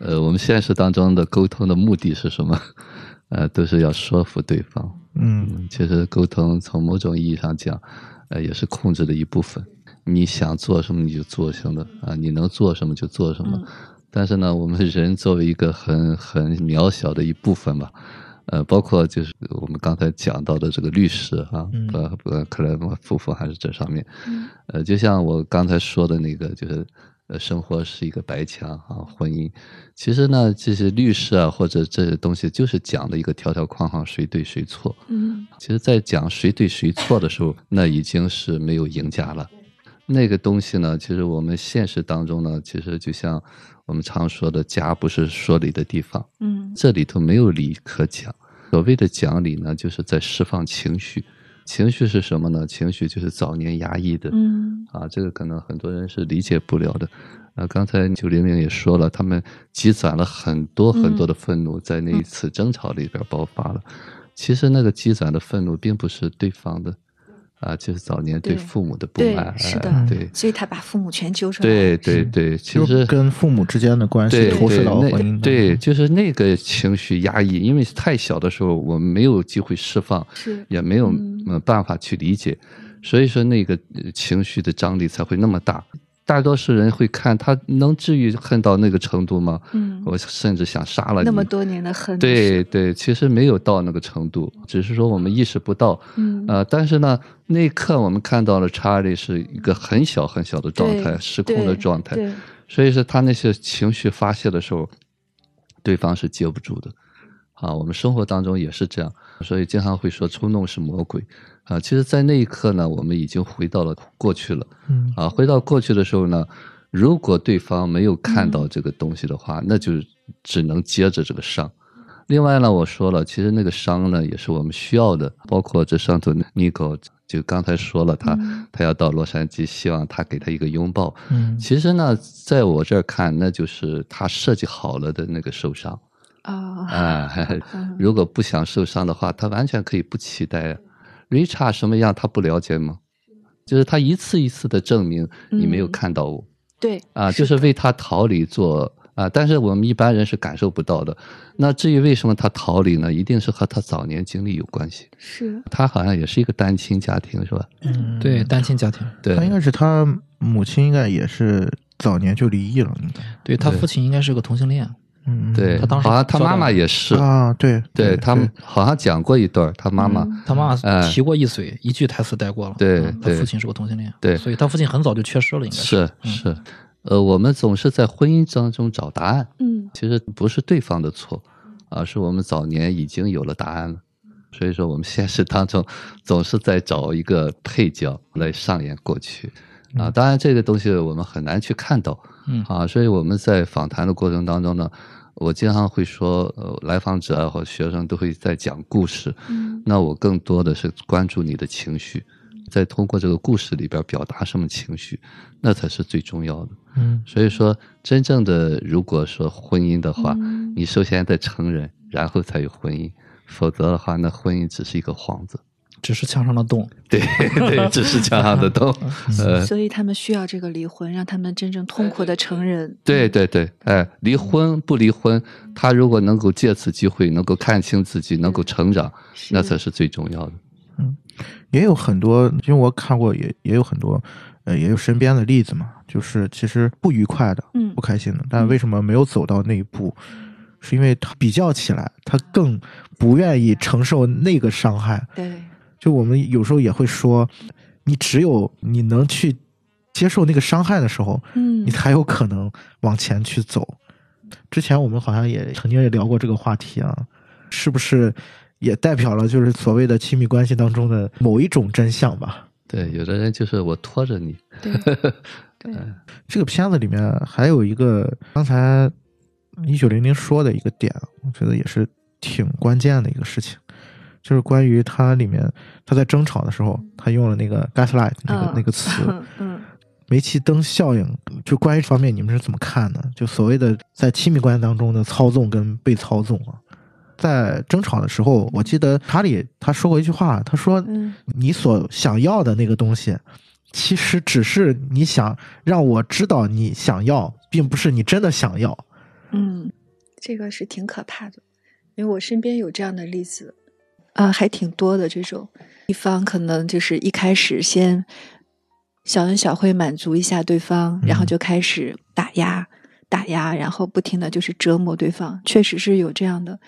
呃，我们现实当中的沟通的目的是什么？[laughs] 呃，都是要说服对方。
嗯
嗯，其实沟通从某种意义上讲，呃，也是控制的一部分。你想做什么你就做什么啊，你能做什么就做什么。
嗯
但是呢，我们人作为一个很很渺小的一部分吧，呃，包括就是我们刚才讲到的这个律师啊，
嗯
呃，呃，克莱默夫妇还是这上面，
嗯
呃，就像我刚才说的那个，就是呃，生活是一个白墙啊，婚姻，其实呢，这些律师啊或者这些东西，就是讲的一个条条框框，谁对谁错。
嗯
其实，在讲谁对谁错的时候，那已经是没有赢家了。那个东西呢，其实我们现实当中呢，其实就像我们常说的，家不是说理的地方，
嗯
这里头没有理可讲。所谓的讲理呢，就是在释放情绪。情绪是什么呢？情绪就是早年压抑的，
嗯
啊，这个可能很多人是理解不了的。啊，刚才九零零也说了，他们积攒了很多很多的愤怒，在那一次争吵里边爆发了。其实那个积攒的愤怒并不是对方的，啊，就是早年对
对
父母的不
对
满。
是的
哎对
所以他把父母全揪出来。
对对对，其实
跟父母之间的关系
对
投射
对那
到婚姻
对，就是那个情绪压抑，因为太小的时候我们没有机会释放，
是
也没有办法去理解，所以说那个呃情绪的张力才会那么大。大多数人会看他能至于恨到那个程度吗？
嗯，
我甚至想杀了你。
那么多年的恨。
对，对，其实没有到那个程度，只是说我们意识不到。
嗯
呃，但是呢，那一刻我们看到了查理是一个很小很小的状态，失控的状态。
对，
所以说他那些情绪发泄的时候，对方是接不住的。啊，我们生活当中也是这样，所以经常会说冲动是魔鬼。啊，其实，在那一刻呢，我们已经回到了过去了。
嗯
啊，回到过去的时候呢，如果对方没有看
嗯
到这个东西的话，那就只能接着这个伤。另外呢，我说了，其实那个伤呢，也是我们需要的，包括这上头尼狗就刚才说了，他、
嗯
他要到洛杉矶，希望他给他一个拥抱。
嗯
其实呢，在我这儿看，那就是他设计好了的那个受伤
啊，
啊。[laughs]
嗯
如果不想受伤的话，他完全可以不期待啊。Richard 什么样，他不了解吗？就是他一次一次的证明你没有
嗯
看到我、
对
啊，就是为他逃离做啊。但是我们一般人是感受不到的。那至于为什么他逃离呢？一定是和他早年经历有关系。
是
他好像也是一个单亲家庭，是吧？
嗯
对，单亲家庭，
对
他应该是他母亲应该也是早年就离异了，应该
对他父亲应该是个同性恋，
嗯
对，
他当时
好像他妈妈也是，
啊，对
对他们好像讲过一段儿，他妈妈。
嗯
他妈妈
哎
提过一嘴，一句台词带过了。
对
他父亲是个同性恋，
对。
所以他父亲很早就缺失了，应该
是。
嗯。
是，呃，我们总是在婚姻当中找答案，
嗯。
其实不是对方的错，而是我们早年已经有了答案了。所以说，我们现实当中总是在找一个配角来上演过去。啊。当然，这个东西我们很难去看到，
嗯
啊，所以我们在访谈的过程当中呢，我经常会说，呃，来访者啊或学生都会在讲故事，
嗯
那我更多的是关注你的情绪，在通过这个故事里边表达什么情绪，那才是最重要的。
嗯
所以说，真正的如果说婚姻的话，
嗯
你首先得成人，然后才有婚姻，否则的话，那婚姻只是一个幌子。
只是墙上的洞。
对对，[laughs] 只是墙上的洞。呃，
所以他们需要这个离婚，让他们真正痛苦的承认。
对对对，哎，离婚不离婚，他如果能够借此机会能够看清自己，能够成长，那才是最重要的。
嗯也有很多，因为我看过也也有很多，呃，也有身边的例子嘛，就是其实不愉快的，
嗯
不开心的，但为什么没有走到那一步？是因为他比较起来，他更不愿意承受那个伤害。
对，
就我们有时候也会说，你只有你能去接受那个伤害的时候，
嗯
你才有可能往前去走。之前我们好像也曾经也聊过这个话题啊，是不是也代表了就是所谓的亲密关系当中的某一种真相吧？
对，有的人就是我拖着你，
对，[laughs] 对，
这个片子里面还有一个刚才一九零零说的一个点，我觉得也是挺关键的一个事情，就是关于他里面他在争吵的时候，他用了那个 gaslight 那个、
嗯
那个词，[laughs]
嗯。
煤气灯效应，就关于这方面你们是怎么看的？就所谓的在亲密关系当中的操纵跟被操纵啊，在争吵的时候，我记得查理他说过一句话，他说
嗯
你所想要的那个东西，其实只是你想让我知道你想要，并不是你真的想要。
嗯，这个是挺可怕的，因为我身边有这样的例子，啊，还挺多的这种。一方可能就是一开始先小恩小惠满足一下对方，然后
嗯
就开始打压、打压，然后不停的就是折磨对方，确实是有这样的。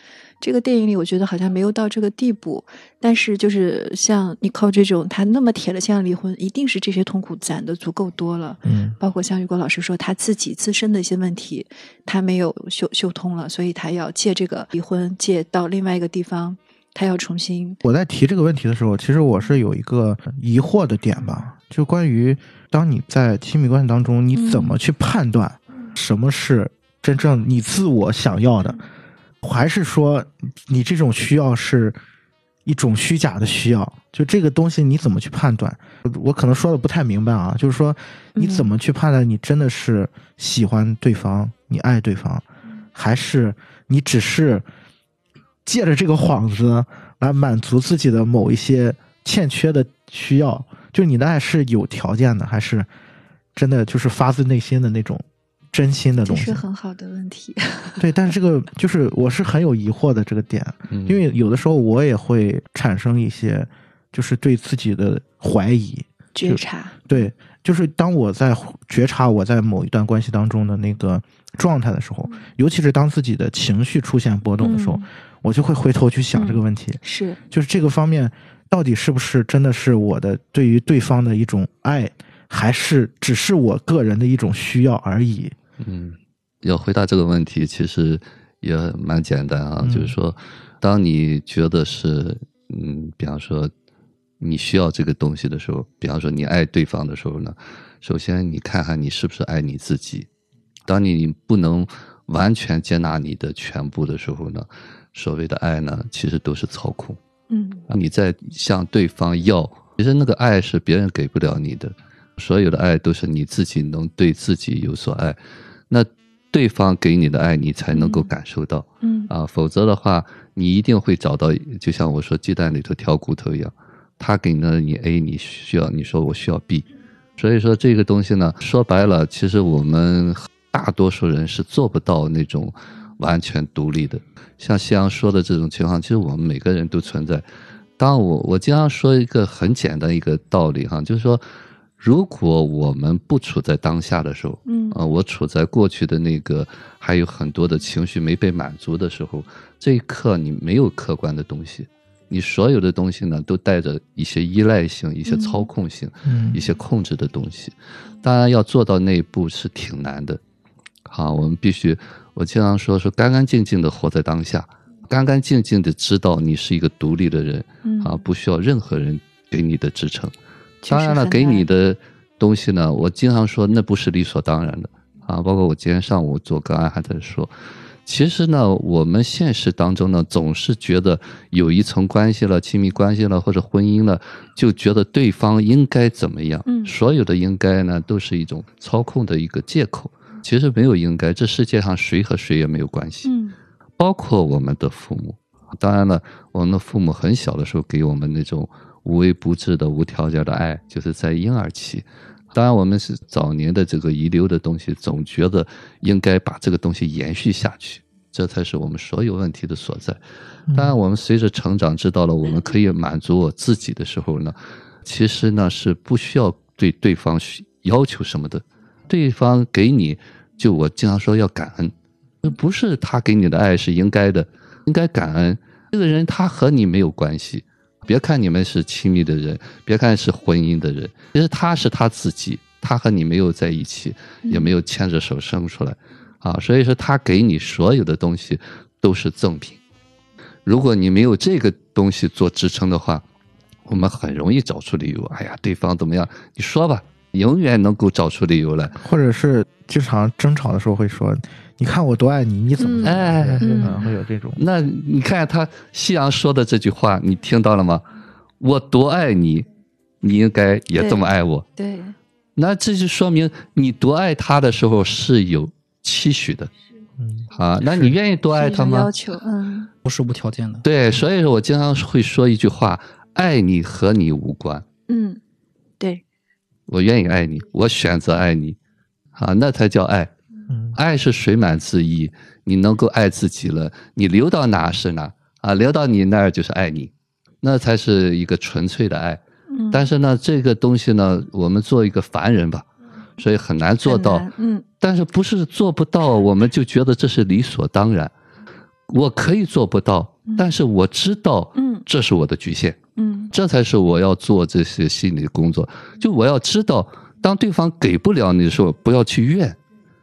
这个电影里，我觉得好像没有到这个地步，但是就是像你靠这种，他那么铁了心要离婚，一定是这些痛苦攒的足够多了。
嗯
包括像雨果老师说，他自己自身的一些问题，他没有修修通了，所以他要借这个离婚，借到另外一个地方，他要重新
我在提这个问题的时候，其实我是有一个疑惑的点吧，就关于当你在亲密关系当中，你怎么去判断什么是真正你自我想要的，还是说你这种需要是一种虚假的需要？就这个东西你怎么去判断？我可能说的不太明白啊，就是说你怎么去判断你真的是喜欢对方，你爱对方，还是你只是借着这个幌子来满足自己的某一些欠缺的需要？就你的爱是有条件的，还是真的就是发自内心的那种真心的东西
是？很好的问题。[laughs]
对，但是这个就是我是很有疑惑的这个点，
嗯
因为有的时候我也会产生一些就是对自己的怀疑。
觉察，
对，就是当我在觉察我在某一段关系当中的那个状态的时候，尤其是当自己的情绪出现波动的时候，
嗯
我就会回头去想这个问题，
是
就是这个方面到底是不是真的是我的对于对方的一种爱，还是只是我个人的一种需要而已？
嗯，要回答这个问题，其实也蛮简单啊，
嗯
就是说，当你觉得是，嗯，比方说你需要这个东西的时候，比方说你爱对方的时候呢，首先你看看你是不是爱你自己。当你不能完全接纳你的全部的时候呢，所谓的爱呢，其实都是操控。
嗯。
你在向对方要，其实那个爱是别人给不了你的，所有的爱都是你自己能对自己有所爱，那对方给你的爱你才能够
嗯。
感受到、
嗯。
啊，否则的话，你一定会找到，就像我说鸡蛋里头挑骨头一样，他给了你 A，你需要，你说我需要 B，所以说这个东西呢，说白了，其实我们大多数人是做不到那种完全独立的。像夕阳说的这种情况，其实我们每个人都存在。当我我经常说一个很简单一个道理哈，就是说，如果我们不处在当下的时候，
嗯
啊、我处在过去的那个还有很多的情绪没被满足的时候，这一刻你没有客观的东西，你所有的东西呢都带着一些依赖性、一些操控性、
嗯
一些控制的东西。当然，要做到那一步是挺难的。好，我们必须，我经常说说干干净净的活在当下，干干净净的知道你是一个独立的人
嗯
啊，不需要任何人给你的支撑。当然了，给你的东西呢，我经常说那不是理所当然的啊。包括我今天上午做个案还在说，其实呢，我们现实当中呢，总是觉得有一层关系了、亲密关系了或者婚姻了，就觉得对方应该怎么样。
嗯
所有的应该呢，都是一种操控的一个借口。其实没有应该，这世界上谁和谁也没有关系。
嗯
包括我们的父母。当然了，我们的父母很小的时候给我们那种无微不至的、无条件的爱，就是在婴儿期。当然，我们是早年的这个遗留的东西，总觉得应该把这个东西延续下去，这才是我们所有问题的所在。当然，我们随着成长，知道了我们可以满足我自己的时候呢，其实呢是不需要对对方需要求什么的，对方给你，就我经常说要感恩，不是他给你的爱是应该的，应该感恩。这个人他和你没有关系，别看你们是亲密的人，别看是婚姻的人，其实他是他自己，他和你没有在一起，也没有牵着手生出来，啊，所以说他给你所有的东西都是赠品。如果你没有这个东西做支撑的话，我们很容易找出理由。哎呀，对方怎么样？你说吧，永远能够找出理由来。
或者是经常争吵的时候会说：“你看我多爱你，你怎么
哎
嗯
嗯
会有这种。
那你看他夕阳说的这句话，你听到了吗？我多爱你，你应该也这么爱我。
对，
那这就说明你多爱他的时候是有期许的
嗯
啊。那你愿意多爱他吗
要？求，嗯
不是无条件的。
对，所以说我经常会说一句话：爱你和你无关。
嗯，对，
我愿意爱你，我选择爱你，啊，那才叫爱。
嗯
爱是水满自溢，你能够爱自己了，你流到哪是哪啊，流到你那儿就是爱你，那才是一个纯粹的爱。
嗯，
但是呢，这个东西呢，我们做一个凡人吧，所以很难做到
嗯
但是不是做不到，我们就觉得这是理所当然。我可以做不到，但是我知道，
嗯
这是我的局限。
嗯
这才是我要做这些心理工作。就我要知道，当对方给不了你的时候，不要去怨。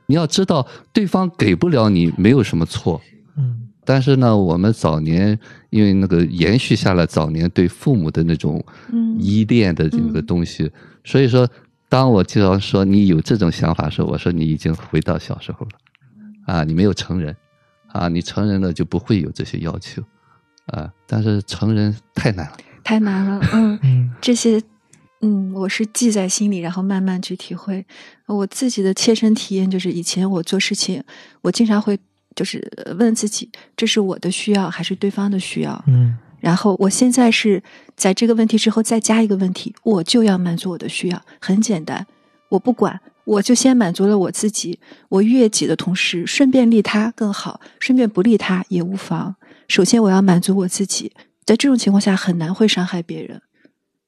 你要知道，对方给不了你没有什么错。
嗯
但是呢，我们早年因为那个延续下来早年对父母的那种
嗯
依恋的这个东西，所以说，当我经常说你有这种想法的时候，我说你已经回到小时候了，啊，你没有成人，啊，你成人了就不会有这些要求，啊，但是成人太难了。
太难了，嗯。
嗯
这些，嗯，我是记在心里，然后慢慢去体会。我自己的切身体验就是，以前我做事情，我经常会就是问自己，这是我的需要还是对方的需要？
嗯
然后我现在是在这个问题之后再加一个问题，我就要满足我的需要，很简单，我不管，我就先满足了我自己，我悦己的同时，顺便利他更好，顺便不利他也无妨。首先我要满足我自己，在这种情况下很难会伤害别人。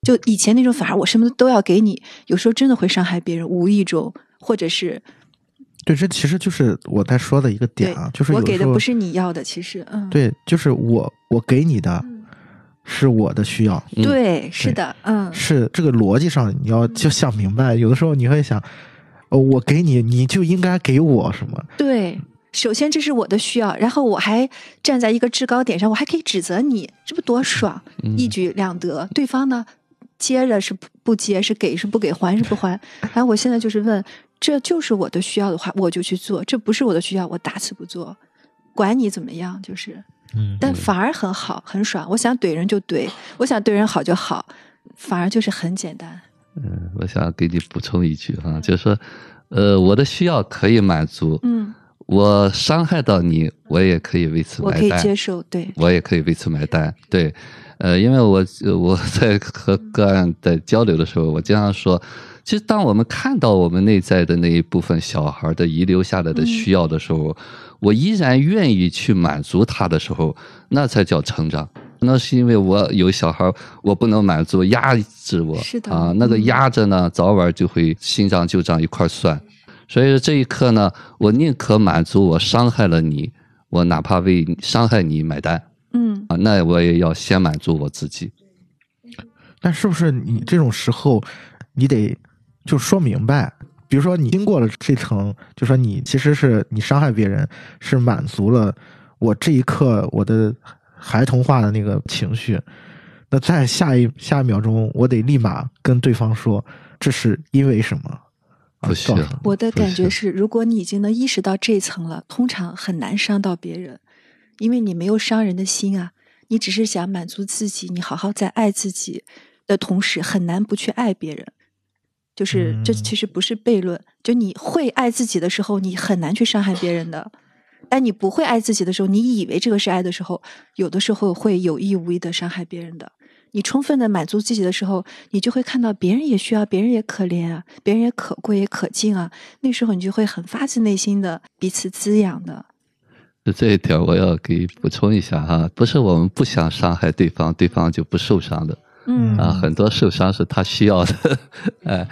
就以前那种反而我什么都要给你，有时候真的会伤害别人，无意中或者是
对，这其实就是我在说的一个点啊，就是
我给的不是你要的，其实嗯，
对，就是我我给你的
嗯
是我的需要，
嗯
对，是的，嗯，
是这个逻辑上你要就想明白。有的时候你会想，哦，我给你，你就应该给我什么？
对，首先这是我的需要，然后我还站在一个制高点上，我还可以指责你，这不多爽，
嗯
一举两得。对方呢，接着是不不接，是给是不给，还是不还。然后我现在就是问，这就是我的需要的话，我就去做；这不是我的需要，我打死不做，管你怎么样，就是。
嗯
但反而很好，很爽。我想怼人就怼，我想对人好就好，反而就是很简单。
嗯，我想给你补充一句啊，就是说，呃，我的需要可以满足，
嗯，
我伤害到你，我也可以为此
我可以
买单，
接受，对，
我也可以为此买单。对，呃，因为我呃我在和个案在交流的时候，我经常说，其实当我们看到我们内在的那一部分小孩的遗留下来的需要的时候，我依然愿意去满足他的时候，那才叫成长。那是因为我有小孩，我不能满足，压制我，
是的
啊，那个
嗯
压着呢，早晚就会心脏就长一块蒜。所以说这一刻呢，我宁可满足我伤害了你，我哪怕为伤害你买单
嗯
啊，那我也要先满足我自己。
但是不是你这种时候，你得就说明白，比如说你经过了这层，就说你其实是你伤害别人，是满足了我这一刻我的孩童化的那个情绪，那在下一下一秒钟，我得立马跟对方说，这是因为什么？
我的感觉是，如果你已经能意识到这一层了，通常很难伤到别人，因为你没有伤人的心啊，你只是想满足自己，你好好在爱自己的同时，很难不去爱别人。就是这
嗯
其实不是悖论，就你会爱自己的时候，你很难去伤害别人的；但你不会爱自己的时候，你以为这个是爱的时候，有的时候会有意无意的伤害别人的。你充分的满足自己的时候，你就会看到别人也需要，别人也可怜啊，别人也可贵也可敬啊。那时候你就会很发自内心的彼此滋养的。
就这一点，我要给补充一下哈，不是我们不想伤害对方，对方就不受伤的
嗯
啊，很多受伤是他需要的，[laughs] 哎，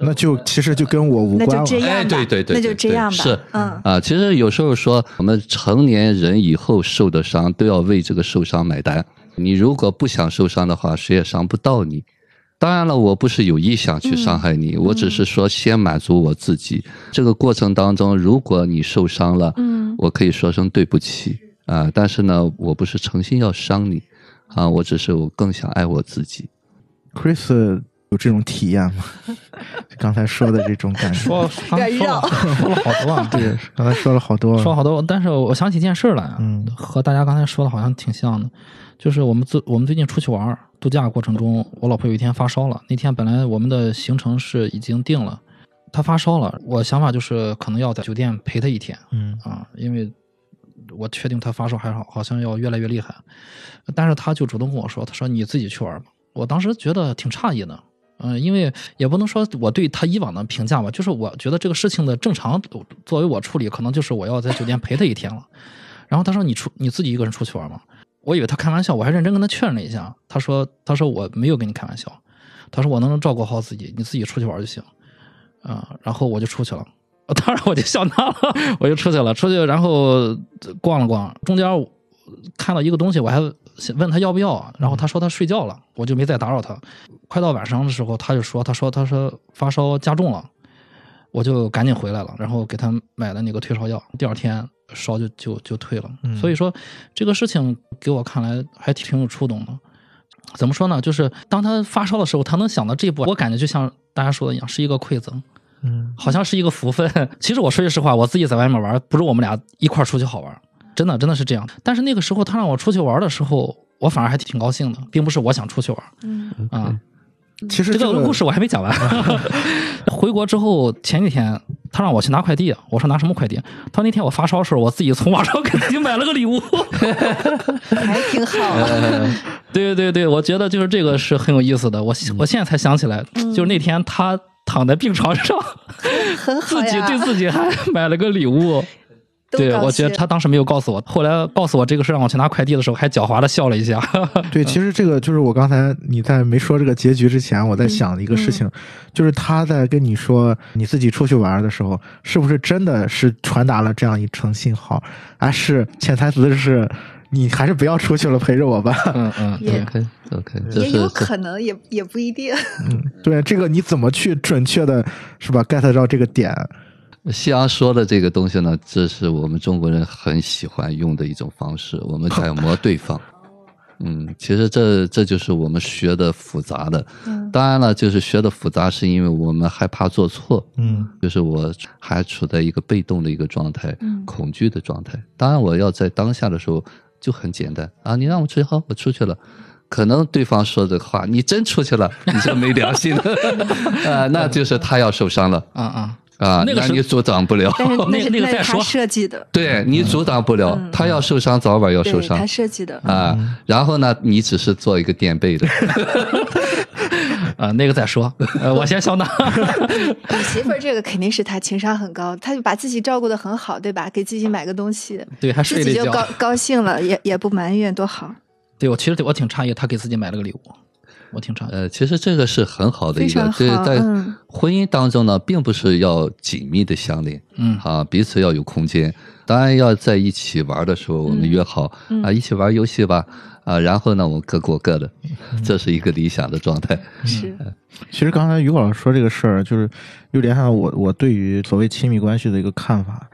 那就其实就跟我无
那
关了。
就这样吧，
哎对对对
那就这样吧。
是
嗯
啊，其实有时候说我们成年人以后受的伤都要为这个受伤买单。你如果不想受伤的话，谁也伤不到你。当然了，我不是有意想去伤害你，我只是说先满足我自己。这个过程当中，如果你受伤了，
嗯
我可以说声对不起啊，但是呢，我不是诚心要伤你啊，我只是我更想爱我自己。
Chris 有这种体验吗？[laughs] 刚才说的这种感觉，
说刚才说了说了好多啊，[laughs]
对，刚才说了好多，
说了好多，但是我想起一件事儿来啊，
嗯
和大家刚才说的好像挺像的，就是我们最我们最近出去玩度假过程中，我老婆有一天发烧了。那天本来我们的行程是已经定了，她发烧了，我想法就是可能要在酒店陪她一天
嗯
啊，因为我确定她发烧还好，好像要越来越厉害。但是她就主动跟我说，她说你自己去玩吧。我当时觉得挺诧异的，嗯、因为也不能说我对他以往的评价吧，就是我觉得这个事情的正常作为我处理，可能就是我要在酒店陪他一天了。然后他说你出你自己一个人出去玩吗？我以为他开玩笑，我还认真跟他确认了一下。他说他说我没有跟你开玩笑，他说我能照顾好自己，你自己出去玩就行。啊、然后我就出去了。[laughs] 当然我就笑纳了，我就出去了，出去然后逛了逛，中间看到一个东西，我还问他要不要，然后他说他睡觉了，我就没再打扰他。快到晚上的时候，他就说，他说他说发烧加重了，我就赶紧回来了，然后给他买了那个退烧药，第二天烧就就就退了。
嗯
所以说这个事情给我看来还挺有触动的。怎么说呢？就是当他发烧的时候，他能想到这一步，我感觉就像大家说的一样，是一个馈赠。
嗯
好像是一个福分。[laughs] 其实我说句实话，我自己在外面玩，不如我们俩一块儿出去好玩，真的真的是这样。但是那个时候他让我出去玩的时候，我反而还挺高兴的，并不是我想出去玩
嗯
啊。
其实个
这个故事我还没讲完。[laughs] 回国之后前几天，他让我去拿快递，我说拿什么快递？他说那天我发烧的时候，我自己从网上 [laughs] 给自己买了个礼物。[laughs]
还挺好啊。
对对对，我觉得就是这个是很有意思的。我我现在才想起来，就是那天他躺在病床上，
很好
自己，对自己还买了个礼物。对，我觉得他当时没有告诉我，后来告诉我这个事让我去拿快递的时候，还狡猾的笑了一下。[laughs]
对，其实这个就是我刚才你在没说这个结局之前，我在想的一个事情，就是他在跟你说你自己出去玩的时候，是不是真的是传达了这样一层信号，还是潜台词是你还是不要出去了，陪着我吧？
嗯 [laughs] 嗯，
也
OK OK，这
也有可能，也也不一定。
嗯，对，这个你怎么去准确的是吧 get 到这个点？
西洋说的这个东西呢，这是我们中国人很喜欢用的一种方式，我们揣摩对方。[laughs] 嗯，其实这这就是我们学的复杂的。
嗯
当然了，就是学的复杂，是因为我们害怕做错。
嗯
就是我还处在一个被动的一个状态，
嗯
恐惧的状态。当然，我要在当下的时候就很简单啊，你让我出去，好，我出去了。可能对方说的话，你真出去了，你这没良心的，[laughs] 啊，那就是他要受伤了
啊啊，
啊，
那个是 [laughs]
你阻挡不了。
但是
那
那是
那个再说
那是他设计的，
对你阻挡不了，
嗯
他要受伤，早晚要受伤
他设计的。
啊。[laughs] 然后呢，你只是做一个垫背的，[laughs]
啊，那个再说，呃，我先笑纳。
你媳妇儿这个肯定是她情商很高，她就把自己照顾的很好，对吧？给自己买个东西，
对，还睡了一
自己就高
觉。
高兴了，也也不埋怨，多好。
对我其实我挺诧异，她给自己买了个礼物，我挺诧异。
呃，其实这个是很好的一个，对，
好
在
嗯
婚姻当中呢，并不是要紧密的相连，
嗯
啊，彼此要有空间。当然要在一起玩的时候，我们约好、
嗯
啊，一起玩游戏吧，啊，然后呢，我们各过各的，[laughs] 这是一个理想的状态。
是，
其实刚才于老师说这个事儿，就是又联想到我我对于所谓亲密关系的一个看法。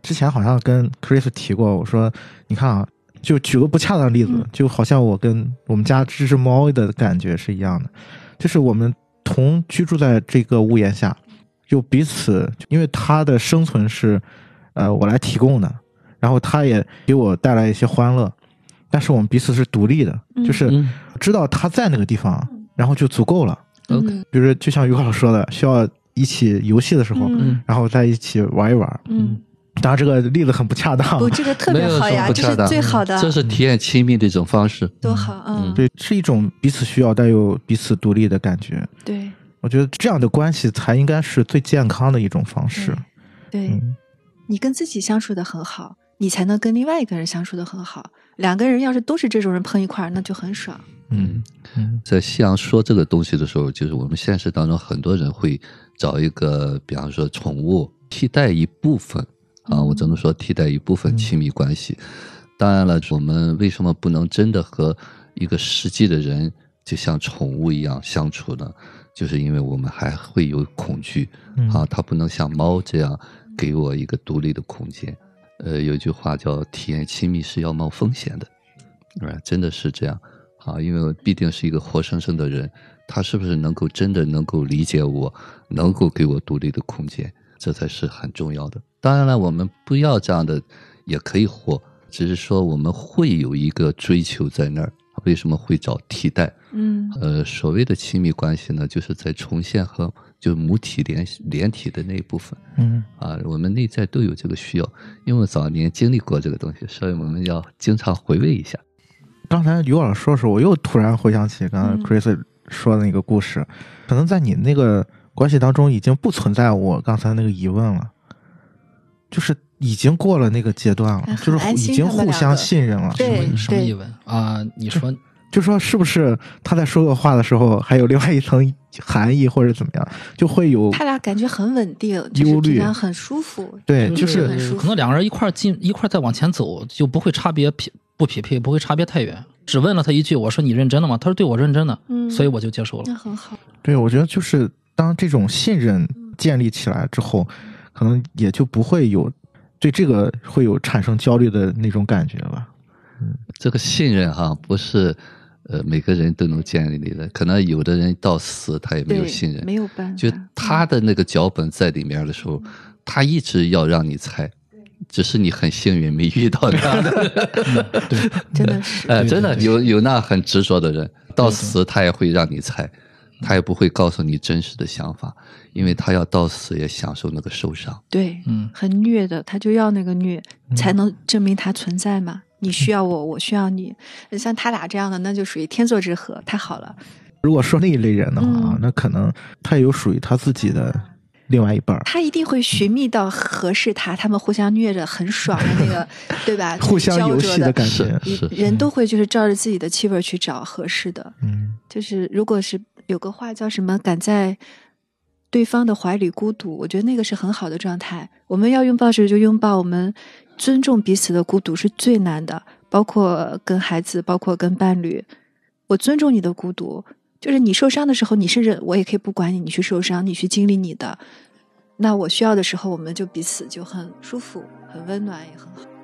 之前好像跟 Chris 提过，我说你看啊，就举个不恰当的例子，
嗯。
就好像我跟我们家这只猫的感觉是一样的，就是我们同居住在这个屋檐下，就彼此，因为它的生存是呃我来提供的，然后它也给我带来一些欢乐，但是我们彼此是独立的，
嗯。
就是
嗯。
知道它在那个地方，然后就足够了。
，OK，
嗯。
比如就像于老师说的，需要一起游戏的时候，
嗯。
然后在一起玩一玩，
嗯
当然这个例子很不恰当。
不，，这个特别好呀，这是最好的，
这是体验亲密的一种方式。
多好，啊，
对，是一种彼此需要但又彼此独立的感觉。
对。
我觉得这样的关系才应该是最健康的一种方式。
对，
嗯，
你跟自己相处的很好，你才能跟另外一个人相处的很好。两个人要是都是这种人碰一块儿，那就很爽。
嗯嗯。
在西洋说这个东西的时候，就是我们现实当中很多人会找一个，比方说宠物替代一部分啊，我只能说替代一部分亲密关系。当然了，我们为什么不能真的和一个实际的人就像宠物一样相处呢？就是因为我们还会有恐惧
嗯
啊，它不能像猫这样给我一个独立的空间。呃，有句话叫“体验亲密是要冒风险的”，啊，真的是这样啊，因为必定是一个活生生的人，他是不是能够真的能够理解我，能够给我独立的空间，这才是很重要的。当然了，我们不要这样的也可以活，只是说我们会有一个追求在那儿。为什么会找替代？
嗯
呃，所谓的亲密关系呢，就是在重现和就母体连连体的那一部分。
嗯
啊，我们内在都有这个需要，因为早年经历过这个东西，所以我们要经常回味一下。
刚才刘老师说的时候，我又突然回想起刚才
嗯
Chris 说的那个故事，可能在你那个关系当中已经不存在我刚才那个疑问了，就是已经过了那个阶段了
哎，
就是已经互相信任了。
对
什么什么
对
疑问啊？你说 [laughs]
就说是不是他在说个话的时候，还有另外一层含义或者怎么样，就会有
他俩感觉很稳定，就是
忧虑
平常很舒服。
对，
就
就是
可能两个人一块进一块再往前走，就不会差别匹不匹配，不会差别太远。只问了他一句：“我说你认真的吗？”他说：“对我认真的。”
嗯
所以我就接受了。
那很好。
对，我觉得就是当这种信任建立起来之后，可能也就不会有对这个会有产生焦虑的那种感觉吧。
这个信任哈，不是呃每个人都能建立的，可能有的人到死他也没有，信任，
没有办法。
就他的那个脚本在里面的时候，他一直要让你猜，只是你很幸运没遇到他的。[laughs]
真的是，
哎，
对
真的有有那很执着的人，到死他也会让你猜，他也不会告诉你真实的想法，因为他要到死也享受那个受伤。
对，
嗯，
很虐的，他就要那个虐，才能证明他存在嘛。你需要我，我需要你。像他俩这样的，那就属于天作之合，太好了。
如果说那一类人的话，
嗯
那可能他也有属于他自己的另外一半儿，
他一定会寻觅到合适他，他们互相虐着很爽的那个，[laughs] 对吧？
互相游戏
的
感觉。
是是
人都会就是照着自己的气味去找合适的。
嗯
就是如果是有个话叫什么“敢在对方的怀里孤独”，我觉得那个是很好的状态。我们要拥抱时就拥抱，我们尊重彼此的孤独是最难的，包括跟孩子，包括跟伴侣。我尊重你的孤独，就是你受伤的时候，你是人，我也可以不管你，你去受伤，你去经历你的。那我需要的时候，我们就彼此就很舒服、很温暖，也很好。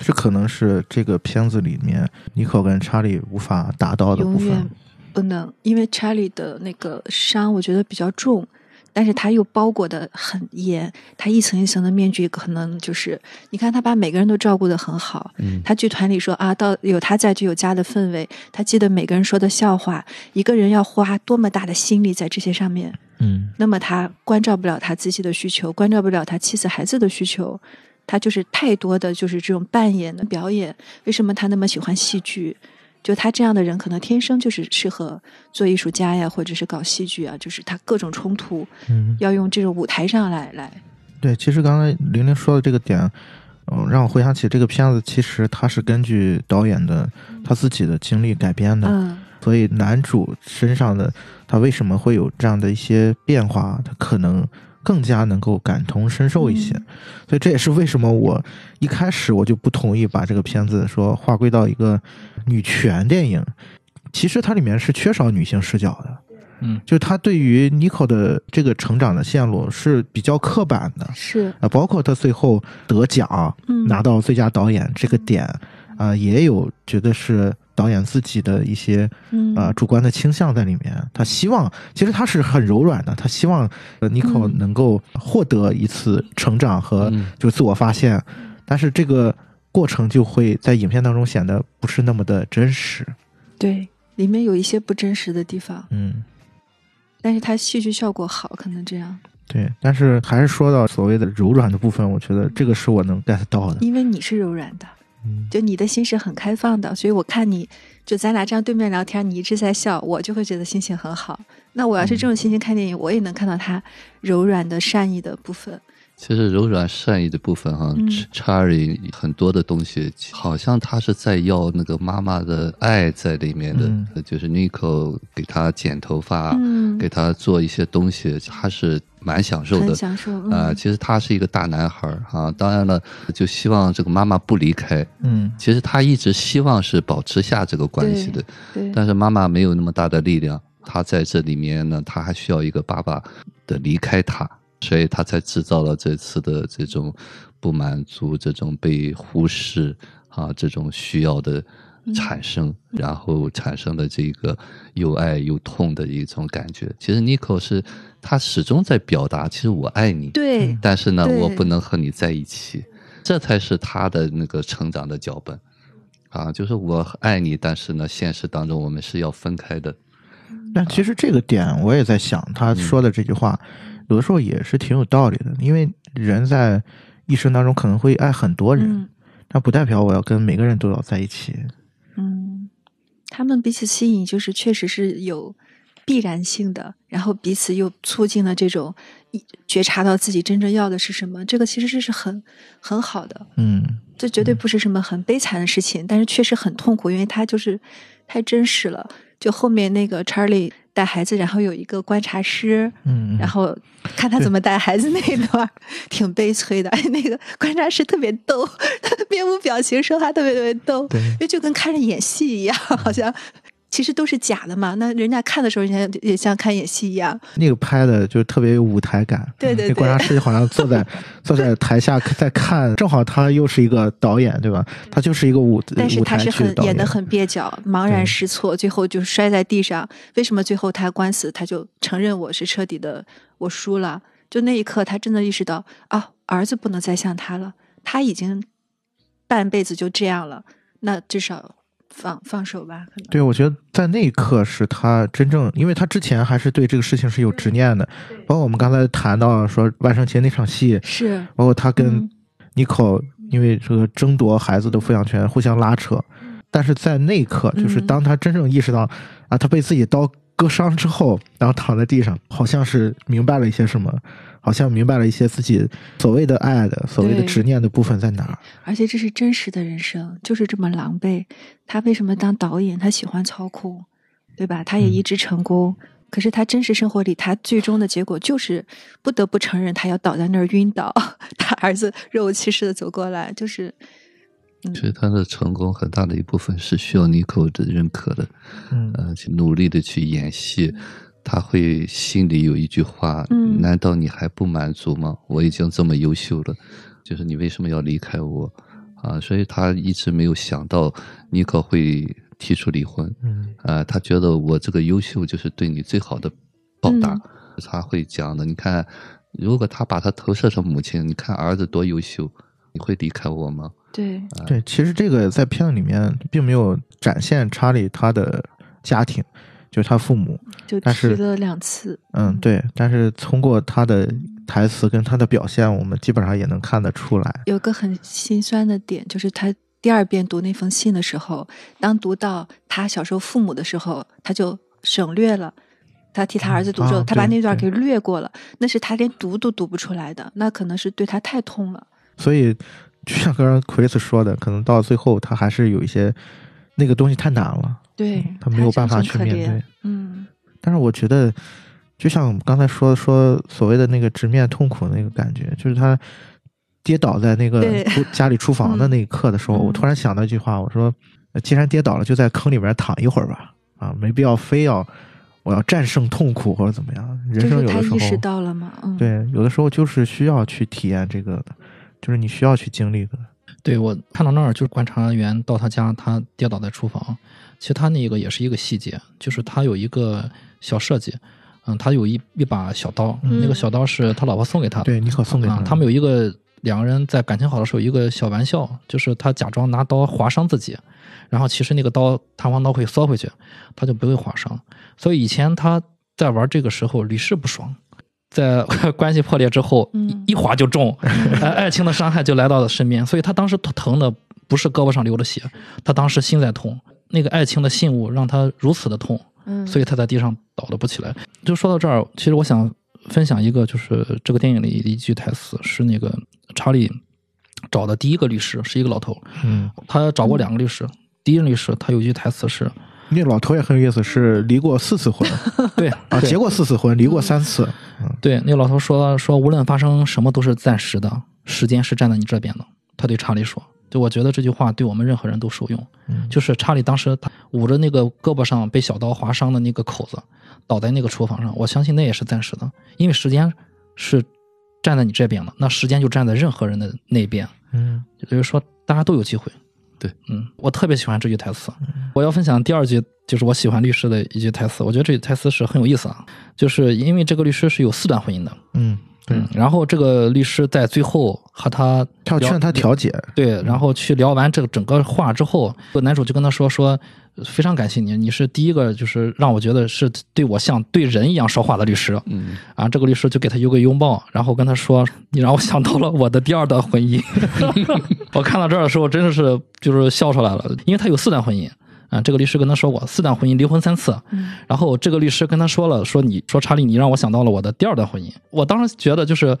这可能是这个片子里面尼克跟查理无法达到的部分。
不能，因为查理的那个伤，我觉得比较重，但是他又包裹的很严，他一层一层的面具，可能就是你看他把每个人都照顾的很好。
嗯
他剧团里说啊，到有他在就有家的氛围，他记得每个人说的笑话，一个人要花多么大的心力在这些上面，
嗯
那么他关照不了他自己的需求，关照不了他妻子孩子的需求，他就是太多的就是这种扮演的表演。为什么他那么喜欢戏剧？就他这样的人，可能天生就是适合做艺术家呀，或者是搞戏剧啊，就是他各种冲突
嗯，
要用这种舞台上来来。
对，其实刚才玲玲说的这个点，嗯、让我回想起这个片子，其实它是根据导演的他自己的经历改编的。
嗯
所以男主身上的他为什么会有这样的一些变化，他可能更加能够感同身受一些。
嗯
所以这也是为什么我一开始我就不同意把这个片子说划归到一个女权电影。其实它里面是缺少女性视角的，
嗯，
就是他对于 n i c o 的这个成长的线路是比较刻板的。
是
啊，包括他最后得奖，
嗯
拿到最佳导演这个点，啊、也有觉得是导演自己的一些
嗯
啊、主观的倾向在里面。他希望，其实他是很柔软的，他希望呃 n i c o
嗯
能够获得一次成长和
嗯
就自我发现，但是这个过程就会在影片当中显得不是那么的真实。
对，里面有一些不真实的地方，
嗯，
但是它戏剧效果好，可能这样，
对。但是还是说到所谓的柔软的部分，我觉得这个是我能 get 到的。
因为你是柔软的，
嗯
就你的心是很开放的，所以我看你就咱俩这样对面聊天，你一直在笑，我就会觉得心情很好。那我要是这种心情看电影，我也能看到他柔软的善意的部分。
其实柔软善意的部分哈
嗯，
查理很多的东西，好像他是在要那个妈妈的爱在里面的，
嗯。
就是 Nico 给他剪头发，
嗯。
给他做一些东西，他是蛮享受的。
享受，嗯。
啊、其实他是一个大男孩儿哈、当然了，就希望这个妈妈不离开。
嗯。
其实他一直希望是保持下这个关系的，
对，
但是妈妈没有那么大的力量，他在这里面呢，他还需要一个爸爸的离开他，所以他才制造了这次的这种不满足、这种被忽视啊这种需要的产生，然后产生的这个又爱又痛的一种感觉。其实 Nico 是他始终在表达，其实我爱你，
对
但是呢，我不能和你在一起，这才是他的那个成长的脚本。啊，就是我爱你，但是呢，现实当中我们是要分开的。
但其实这个点我也在想，他说的这句话，有的时候也是挺有道理的。因为人在一生当中可能会爱很多人，
嗯
但不代表我要跟每个人都要在一起。
嗯，他们彼此吸引，就是确实是有必然性的，然后彼此又促进了这种觉察到自己真正要的是什么，这个其实这是很很好的，
嗯
这绝对不是什么很悲惨的事情，但是确实很痛苦，因为它就是太真实了。就后面那个查理带孩子，然后有一个观察师，
嗯，
然后看他怎么带孩子那一段挺悲催的。那个观察师特别逗，他面无表情，说话特别特别逗，
对。
因为就跟看着演戏一样，好像其实都是假的嘛。那人家看的时候，人家也像看演戏一样。
那个拍的就特别有舞台感。
对对对
那观察师好像坐在 [laughs] 坐在台下在看，正好他又是一个导演，对吧？他就是一个舞
但是他是很演的很蹩脚，茫然失措，最后就摔在地上。为什么最后他官司，他就承认我是彻底的我输了？就那一刻，他真的意识到啊，儿子不能再像他了，他已经半辈子就这样了，那至少放放手吧。可能。
对，我觉得在那一刻是他真正，因为他之前还是对这个事情是有执念的，包括我们刚才谈到说万圣节那场戏，
是
包括他跟
嗯。
妮可因为这个争夺孩子的抚养权互相拉扯，但是在那一刻，就是
嗯。
当他真正意识到啊，他被自己刀割伤之后，然后躺在地上，好像是明白了一些什么，好像明白了一些自己所谓的爱的、所谓的执念的部分在哪儿。
而且这是真实的人生，就是这么狼狈。他为什么当导演？他喜欢操控，对吧？他也
嗯
一直成功。可是他真实生活里，他最终的结果就是不得不承认，他要倒在那儿晕倒。[laughs] 他儿子若无其事的走过来，就是
其实他的成功很大的一部分是需要 Nico 的认可的，
嗯
呃，去努力的去演戏，他会心里有一句话：
嗯
难道你还不满足吗？我已经这么优秀了，就是你为什么要离开我？啊，所以他一直没有想到 Nico 会提出离婚。
嗯
啊，他觉得我这个优秀就是对你最好的报答，
嗯
他会讲的。你看，如果他把他投射成母亲，你看儿子多优秀，你会离开我吗？
对，
对，其实这个在片子里面并没有展现查理他的家庭，就是他父母。
就提了两次。
嗯，对。但是通过他的台词跟他的表现，我们基本上也能看得出来。
有个很心酸的点，就是他第二遍读那封信的时候，当读到他小时候父母的时候，他就省略了。他替他儿子读之后，
啊
他把那段给略过了，那是他连读都读不出来的，那可能是对他太痛了。
所以，就像刚刚奎斯说的，可能到最后他还是有一些那个东西太难了，
对
他没有办法去面对。
嗯，
但是我觉得，就像我们刚才说说所谓的那个直面痛苦的那个感觉，就是他跌倒在那个 [laughs] 家里厨房的那一刻的时候，
嗯。
我突然想到一句话，我说，呃既然跌倒了，就在坑里边躺一会儿吧，啊，没必要非要我要战胜痛苦或者怎么样。人生有的时
意识
候，
到了吗，嗯，
对，有的时候就是需要去体验这个的，就是你需要去经历的。
对我看到那儿，就是观察员到他家，他跌倒在厨房。其实他那个也是一个细节，就是他有一个小设计，嗯，他有一一把小刀，
嗯
那个小刀是他老婆送给他的。
对，你可送给他
他们有一个两个人在感情好的时候一个小玩笑，就是他假装拿刀划伤自己，然后其实那个刀弹簧刀会缩回去，他就不会划伤。所以以前他在玩这个时候屡试不爽，在 [laughs] 关系破裂之后，
嗯。
一划就中，[laughs] 呃爱情的伤害就来到了身边，所以他当时疼的不是胳膊上流的血，他当时心在痛，那个爱情的信物让他如此的痛，
嗯，
所以他在地上倒的不起来。就说到这儿，其实我想分享一个，就是这个电影里的一句台词，是那个查理找的第一个律师是一个老头，
嗯，
他找过两个律师，第一任律师他有一句台词是，
那老头也很有意思，是离过四次婚 [laughs]
对
啊，结过四次婚，离过三次，
对，那个老头说说无论发生什么都是暂时的，时间是站在你这边的。他对查理说，就我觉得这句话对我们任何人都受用。
嗯
就是查理当时他捂着那个胳膊上被小刀划伤的那个口子，倒在那个厨房上，我相信那也是暂时的，因为时间是站在你这边的，那时间就站在任何人的那边。
嗯
也就是说，大家都有机会。
对，
嗯，我特别喜欢这句台词。我要分享第二句，就是我喜欢律师的一句台词。我觉得这句台词是很有意思啊，就是因为这个律师是有四段婚姻的，
嗯，对
嗯，，然后这个律师在最后和他
他要劝他调解，
对，然后去聊完这个整个话之后，这个男主就跟他说说，非常感谢你，你是第一个就是让我觉得是对我像对人一样说话的律师。
嗯，
啊，这个律师就给他有个拥抱，然后跟他说：“你让我想到了我的第二段婚姻。” [laughs] 我看到这儿的时候，真的是就是笑出来了，因为他有四段婚姻。啊，这个律师跟他说过，四段婚姻离婚三次。
嗯
然后这个律师跟他说了，说你说查理，你让我想到了我的第二段婚姻。我当时觉得就是，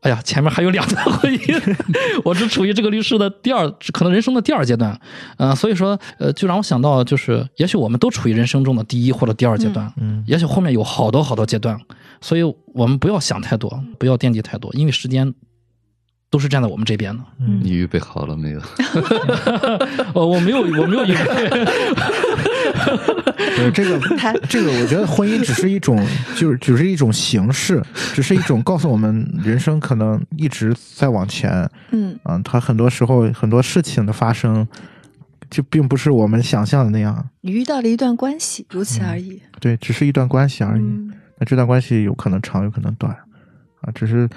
哎呀，前面还有两段婚姻，[laughs] 我是处于这个律师的第二，可能人生的第二阶段。嗯、所以说，呃，就让我想到，就是也许我们都处于人生中的第一或者第二阶段，
嗯
也许后面有好多好多阶段，所以我们不要想太多，不要惦记太多，因为时间都是站在我们这边的。
嗯
你预备好了没有？
我，[laughs] 我没有，我没有预备。
对 [laughs] 这个这个，我觉得婚姻只是一种，就是只是一种形式，只是一种告诉我们人生可能一直在往前。
嗯
啊，它很多时候很多事情的发生，就并不是我们想象的那样。
你遇到了一段关系，如此而已。
对，只是一段关系而已。
嗯
那这段关系有可能长，有可能短，啊，只是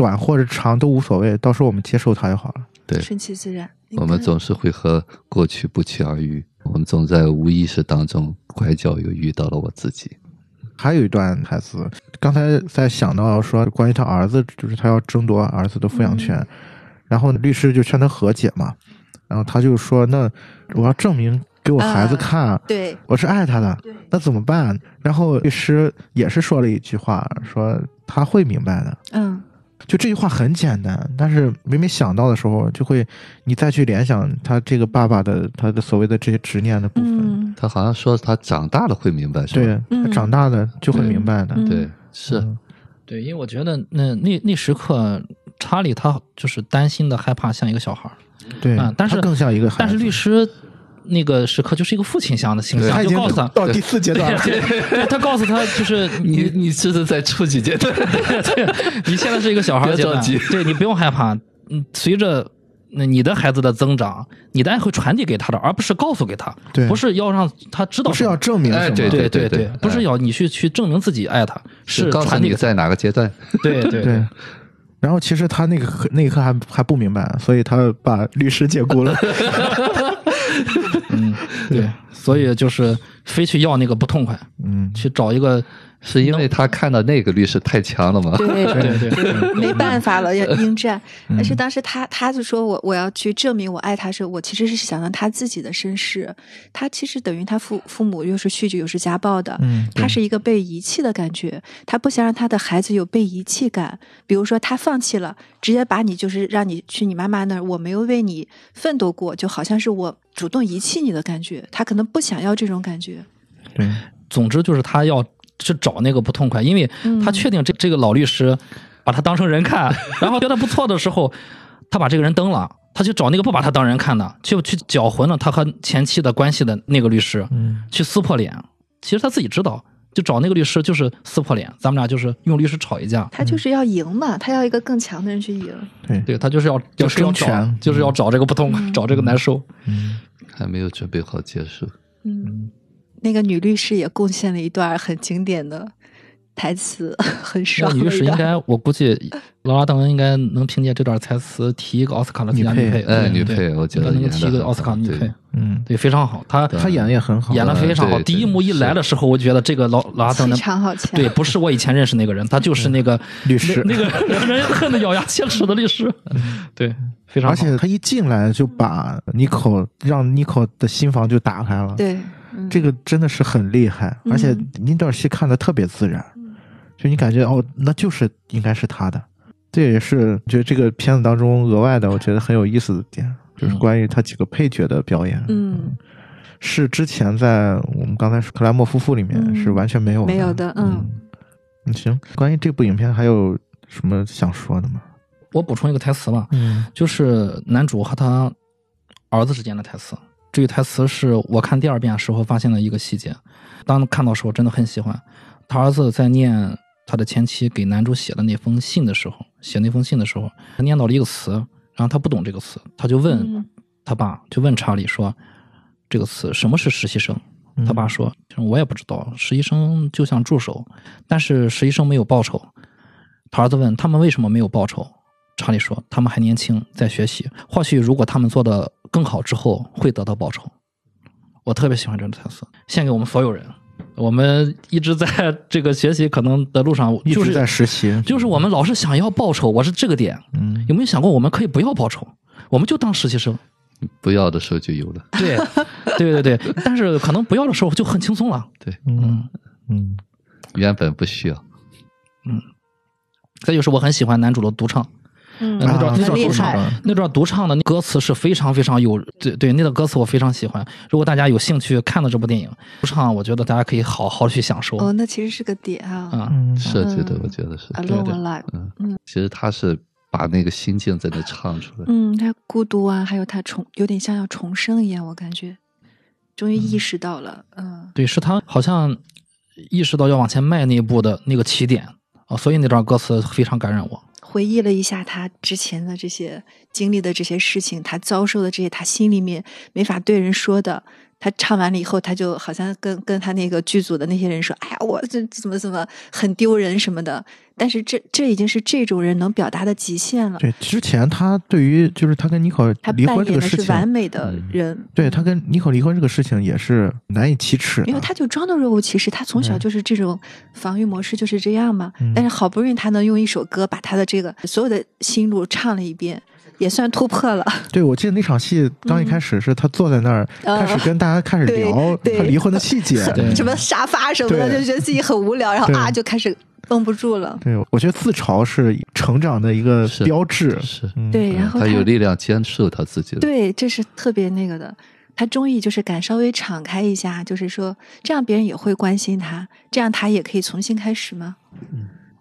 短或者长都无所谓，到时候我们接受它就好了。
对，
顺其自然。
我们总是会和过去不期而遇，我们总在无意识当中拐角又遇到了我自己。
还有一段台词，刚才在想到说关于他儿子，就是他要争夺儿子的抚养权，然后律师就劝他和解嘛，然后他就说：“那我要证明给我孩子看，
对
我是爱他的，
对
那怎么办？”然后律师也是说了一句话，说他会明白的。
嗯
就这句话很简单，但是每每想到的时候，就会你再去联想他这个爸爸的他的所谓的这些执念的部分。
嗯
他好像说他长大了会明白，是吧？
对，
嗯
他长大了就会明白的。
嗯
对，是
嗯
对，因为我觉得那那那时刻，查理他就是担心的害怕，像一个小孩儿。
对
啊，但是
更像一个孩子。
但是律师那个时刻就是一个父亲像的形象，
他
就告诉他，
到第四阶段了。[laughs]
他告诉他就是 [laughs]
你
你
你这是在初级阶段，[laughs]
对，你现在是一个小孩儿阶段对你不用害怕，嗯，随着。那你的孩子的增长，你的爱会传递给他的，而不是告诉给他，
对。
不是要让他知道，
不是要证明什么，
哎对
对
对对
不是
哎。
要你去去证明自己爱他，是
告诉你在哪个阶段。
对对
对。然后其实他那个那一刻还还不明白，所以他把律师解雇了。
嗯，对，所以就是非去要那个不痛快，
嗯，
去找一个
是因为他看到那个律师太强了吗？
对 [laughs]
对对
对，没办法了，要 [laughs] 应战。
嗯
但是当时他他就说我我要去证明我爱他时，我其实是想到他自己的身世。他其实等于他父父母又是酗酒又是家暴的，
嗯
他是一个被遗弃的感觉，他不想让他的孩子有被遗弃感。比如说他放弃了，直接把你就是让你去你妈妈那儿，我没有为你奋斗过，就好像是我主动遗弃你的感觉。他可能不想要这种感觉。
对，
总之就是他要去找那个不痛快，因为他
嗯
确定这这个老律师把他当成人看，[laughs] 然后觉得不错的时候，他把这个人登了，他去找那个不把他当人看的，去去搅浑了他和前妻的关系的那个律师，
嗯
去撕破脸。其实他自己知道，就找那个律师就是撕破脸，咱们俩就是用律师吵一架。
他就是要赢嘛，他要一个更强的人去赢。
对，
对他就是要就是要找
争权，
就是要找这个不痛快，找这个难受。
嗯
还没有准备好结束。
嗯，那个女律师也贡献了一段很经典的台词 [laughs] 很
那
爽。
女律师应该，我估计劳拉·邓恩应该能凭借这段台词提一个奥斯卡的最佳
女配
女配，
哎，女配，我觉
应该能
得演得很
提一个奥斯卡女配，
嗯，
对，非常好。她
她演的也很好，
演的非常好。第一幕一来的时候，我觉得这个劳劳拉·邓
气
恩，
场好强。
对，不是我以前认识那个人，他 [laughs] 就是那个 [laughs]
律师
那那个让人恨得咬牙切齿的律师，对，非常好。
而且他一进来就把妮可让妮可的心房就打开了，
对，嗯
这个真的是很厉害，
嗯。
而且那段戏看的特别自然，就你感觉哦，那就是应该是他的。这也是觉得这个片子当中额外的，我觉得很有意思的点，就是关于他几个配角的表演，
嗯，
是之前在我们刚才说克莱默夫妇里面
嗯。
是完全没有
没有的嗯。
嗯，行，关于这部影片还有什么想说的吗？
我补充一个台词吧，
嗯。
就是男主和他儿子之间的台词。这句台词是我看第二遍时候发现的一个细节，当看到时候真的很喜欢。他儿子在念他的前妻给男主写的那封信的时候，写那封信的时候，他念到了一个词，然后他不懂这个词，他就问
嗯
他爸，就问查理说这个词什么是实习生？
嗯
他爸说我也不知道，实习生就像助手，但是实习生没有报酬。他儿子问他们为什么没有报酬，查理说他们还年轻，在学习，或许如果他们做的更好之后会得到报酬。我特别喜欢这种台词，献给我们所有人。我们一直在这个学习可能的路上，就是
一直在实习，
就是我们老是想要报酬，我是这个点。
嗯
有没有想过我们可以不要报酬，我们就当实习生？
不要的时候就有了。
对，对对对。但是可能不要的时候就很轻松了。
对，
嗯嗯
原本不需要。
嗯再就是我很喜欢男主的独唱，
嗯，
那段
啊
那段独
很厉害
唱，那段独唱的歌词是非常非常有，对对，那段歌词我非常喜欢。如果大家有兴趣看了这部电影，独唱我觉得大家可以好好去享受。
哦，那其实是个点啊。
啊，
嗯
设计的
嗯，
我觉得是。
Alone
对
Alive，
嗯，其实他是把那个心境在那唱出来。
嗯，他孤独啊，还有他重，有点像要重生一样，我感觉，终于意识到了，嗯
对，是他好像意识到要往前迈那一步的那个起点啊，所以那段歌词非常感染我。
回忆了一下他之前的这些经历的这些事情，他遭受的这些，他心里面没法对人说的。他唱完了以后，他就好像跟跟他那个剧组的那些人说：“哎呀，我这怎么怎么很丢人什么的。”但是这这已经是这种人能表达的极限了。
对，之前他对于就是他跟妮可
他
离婚这个事情，
是完美的
嗯
人，
对他跟妮可离婚这个事情也是难以启齿的，
因为他就装的若无其事，他从小就是这种防御模式就是这样嘛。
嗯
但是好不容易他能用一首歌把他的这个所有的心路唱了一遍，也算突破了。
对，我记得那场戏刚一开始是他坐在那儿，
嗯
开始跟大家开始聊他离婚的细节。
什么沙发什么的，就觉得自己很无聊，然后啊就开始绷不住了。
对，我觉得自嘲是成长的一个标志。
是，
嗯
对，然后
他有力量坚持他自己的。
对，这是特别那个的。他终于就是敢稍微敞开一下，就是说这样别人也会关心他，这样他也可以重新开始吗？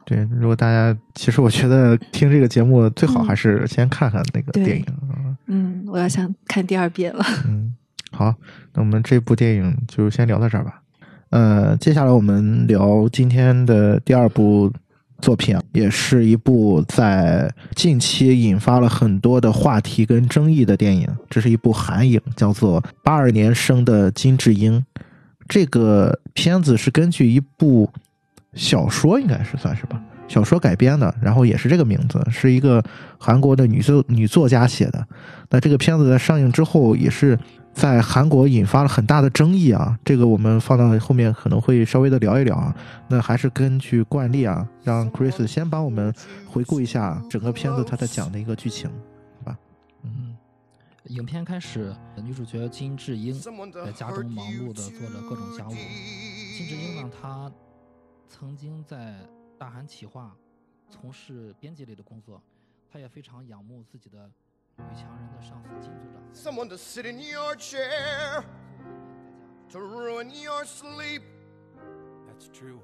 对，如果大家其实我觉得听这个节目最好
嗯
还是先看看那个电影。嗯
嗯，我要想看第二遍了。
嗯，好，那我们这部电影就先聊到这儿吧。呃，接下来我们聊今天的第二部作品啊，也是一部在近期引发了很多的话题跟争议的电影。这是一部韩影，叫做《八二年生的金智英》。这个片子是根据一部小说，应该是算是吧，小说改编的，然后也是这个名字，是一个韩国的女作女作家写的。那这个片子在上映之后，也是在韩国引发了很大的争议啊。这个我们放到后面可能会稍微的聊一聊啊。那还是根据惯例啊，让 Chris 先帮我们回顾一下整个片子他在讲的一个剧情，好吧？
嗯，影片开始，女主角金智英在家中忙碌的做着各种家务。金智英呢，她曾经在大韩企划从事编辑类的工作，她也非常仰慕自己的女强人的上司金组长。
Someone to sit in your chair to ruin your sleep.
That's true.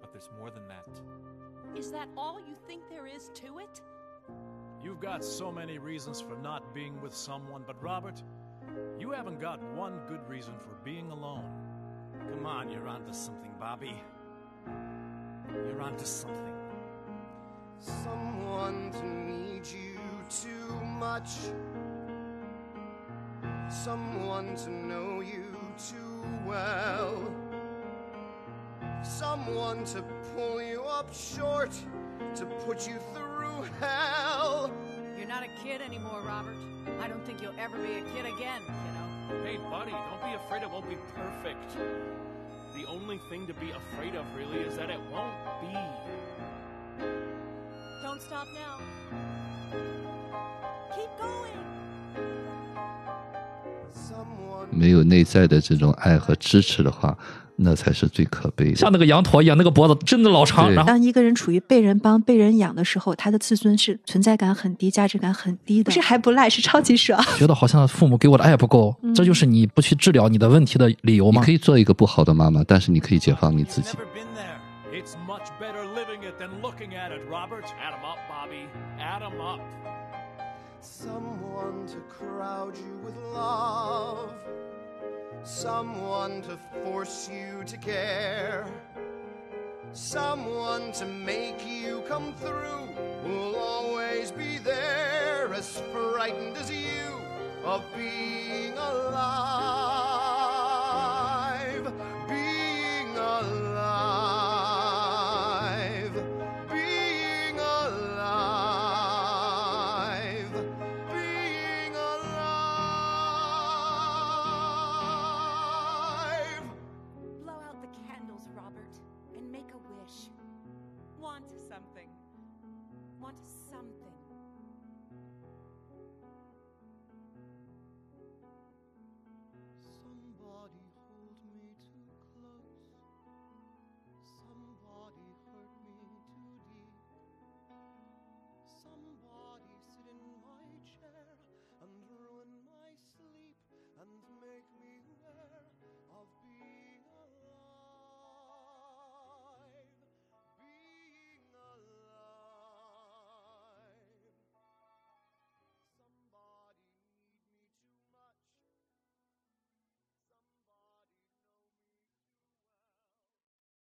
But there's more than that.
Is that all you think there is to it?
You've got so many reasons for not being with someone, but Robert, you haven't got one good reason for being alone.
Come on, you're onto something, Bobby. You're onto something. Someone to need you too much. Someone to know you too well.
someone to pull you up short, to put you through hell.
You're not a kid anymore, Robert. I don't think you'll ever be a kid again, kiddo.
Hey, buddy, don't be afraid it won't be perfect. The only thing to be afraid of, really, is that it won't be.
Don't stop now. Keep going.
Someone
没有内在的这种爱和支持的话， 那才是最可悲的。
像那个羊驼一样，那个脖子真的老长，
对
然后
当一个人处于被人帮、被人养的时候，他的自尊是存在感很低、价值感很低的。不是还不赖，是超级爽。
觉得好像父母给我的爱不够，这就是你不去治疗你的问题的理由吗
你可？以做一个不好的妈妈，但是你可以解放你自己。
never been there. It's much better living it than looking at it, Robert.
Add 'em up, Bobby. Add 'em up.
Someone to crowd you with love. Someone to force you to care. Someone to make you come through. Who'll always be there, as frightened as you of being alive.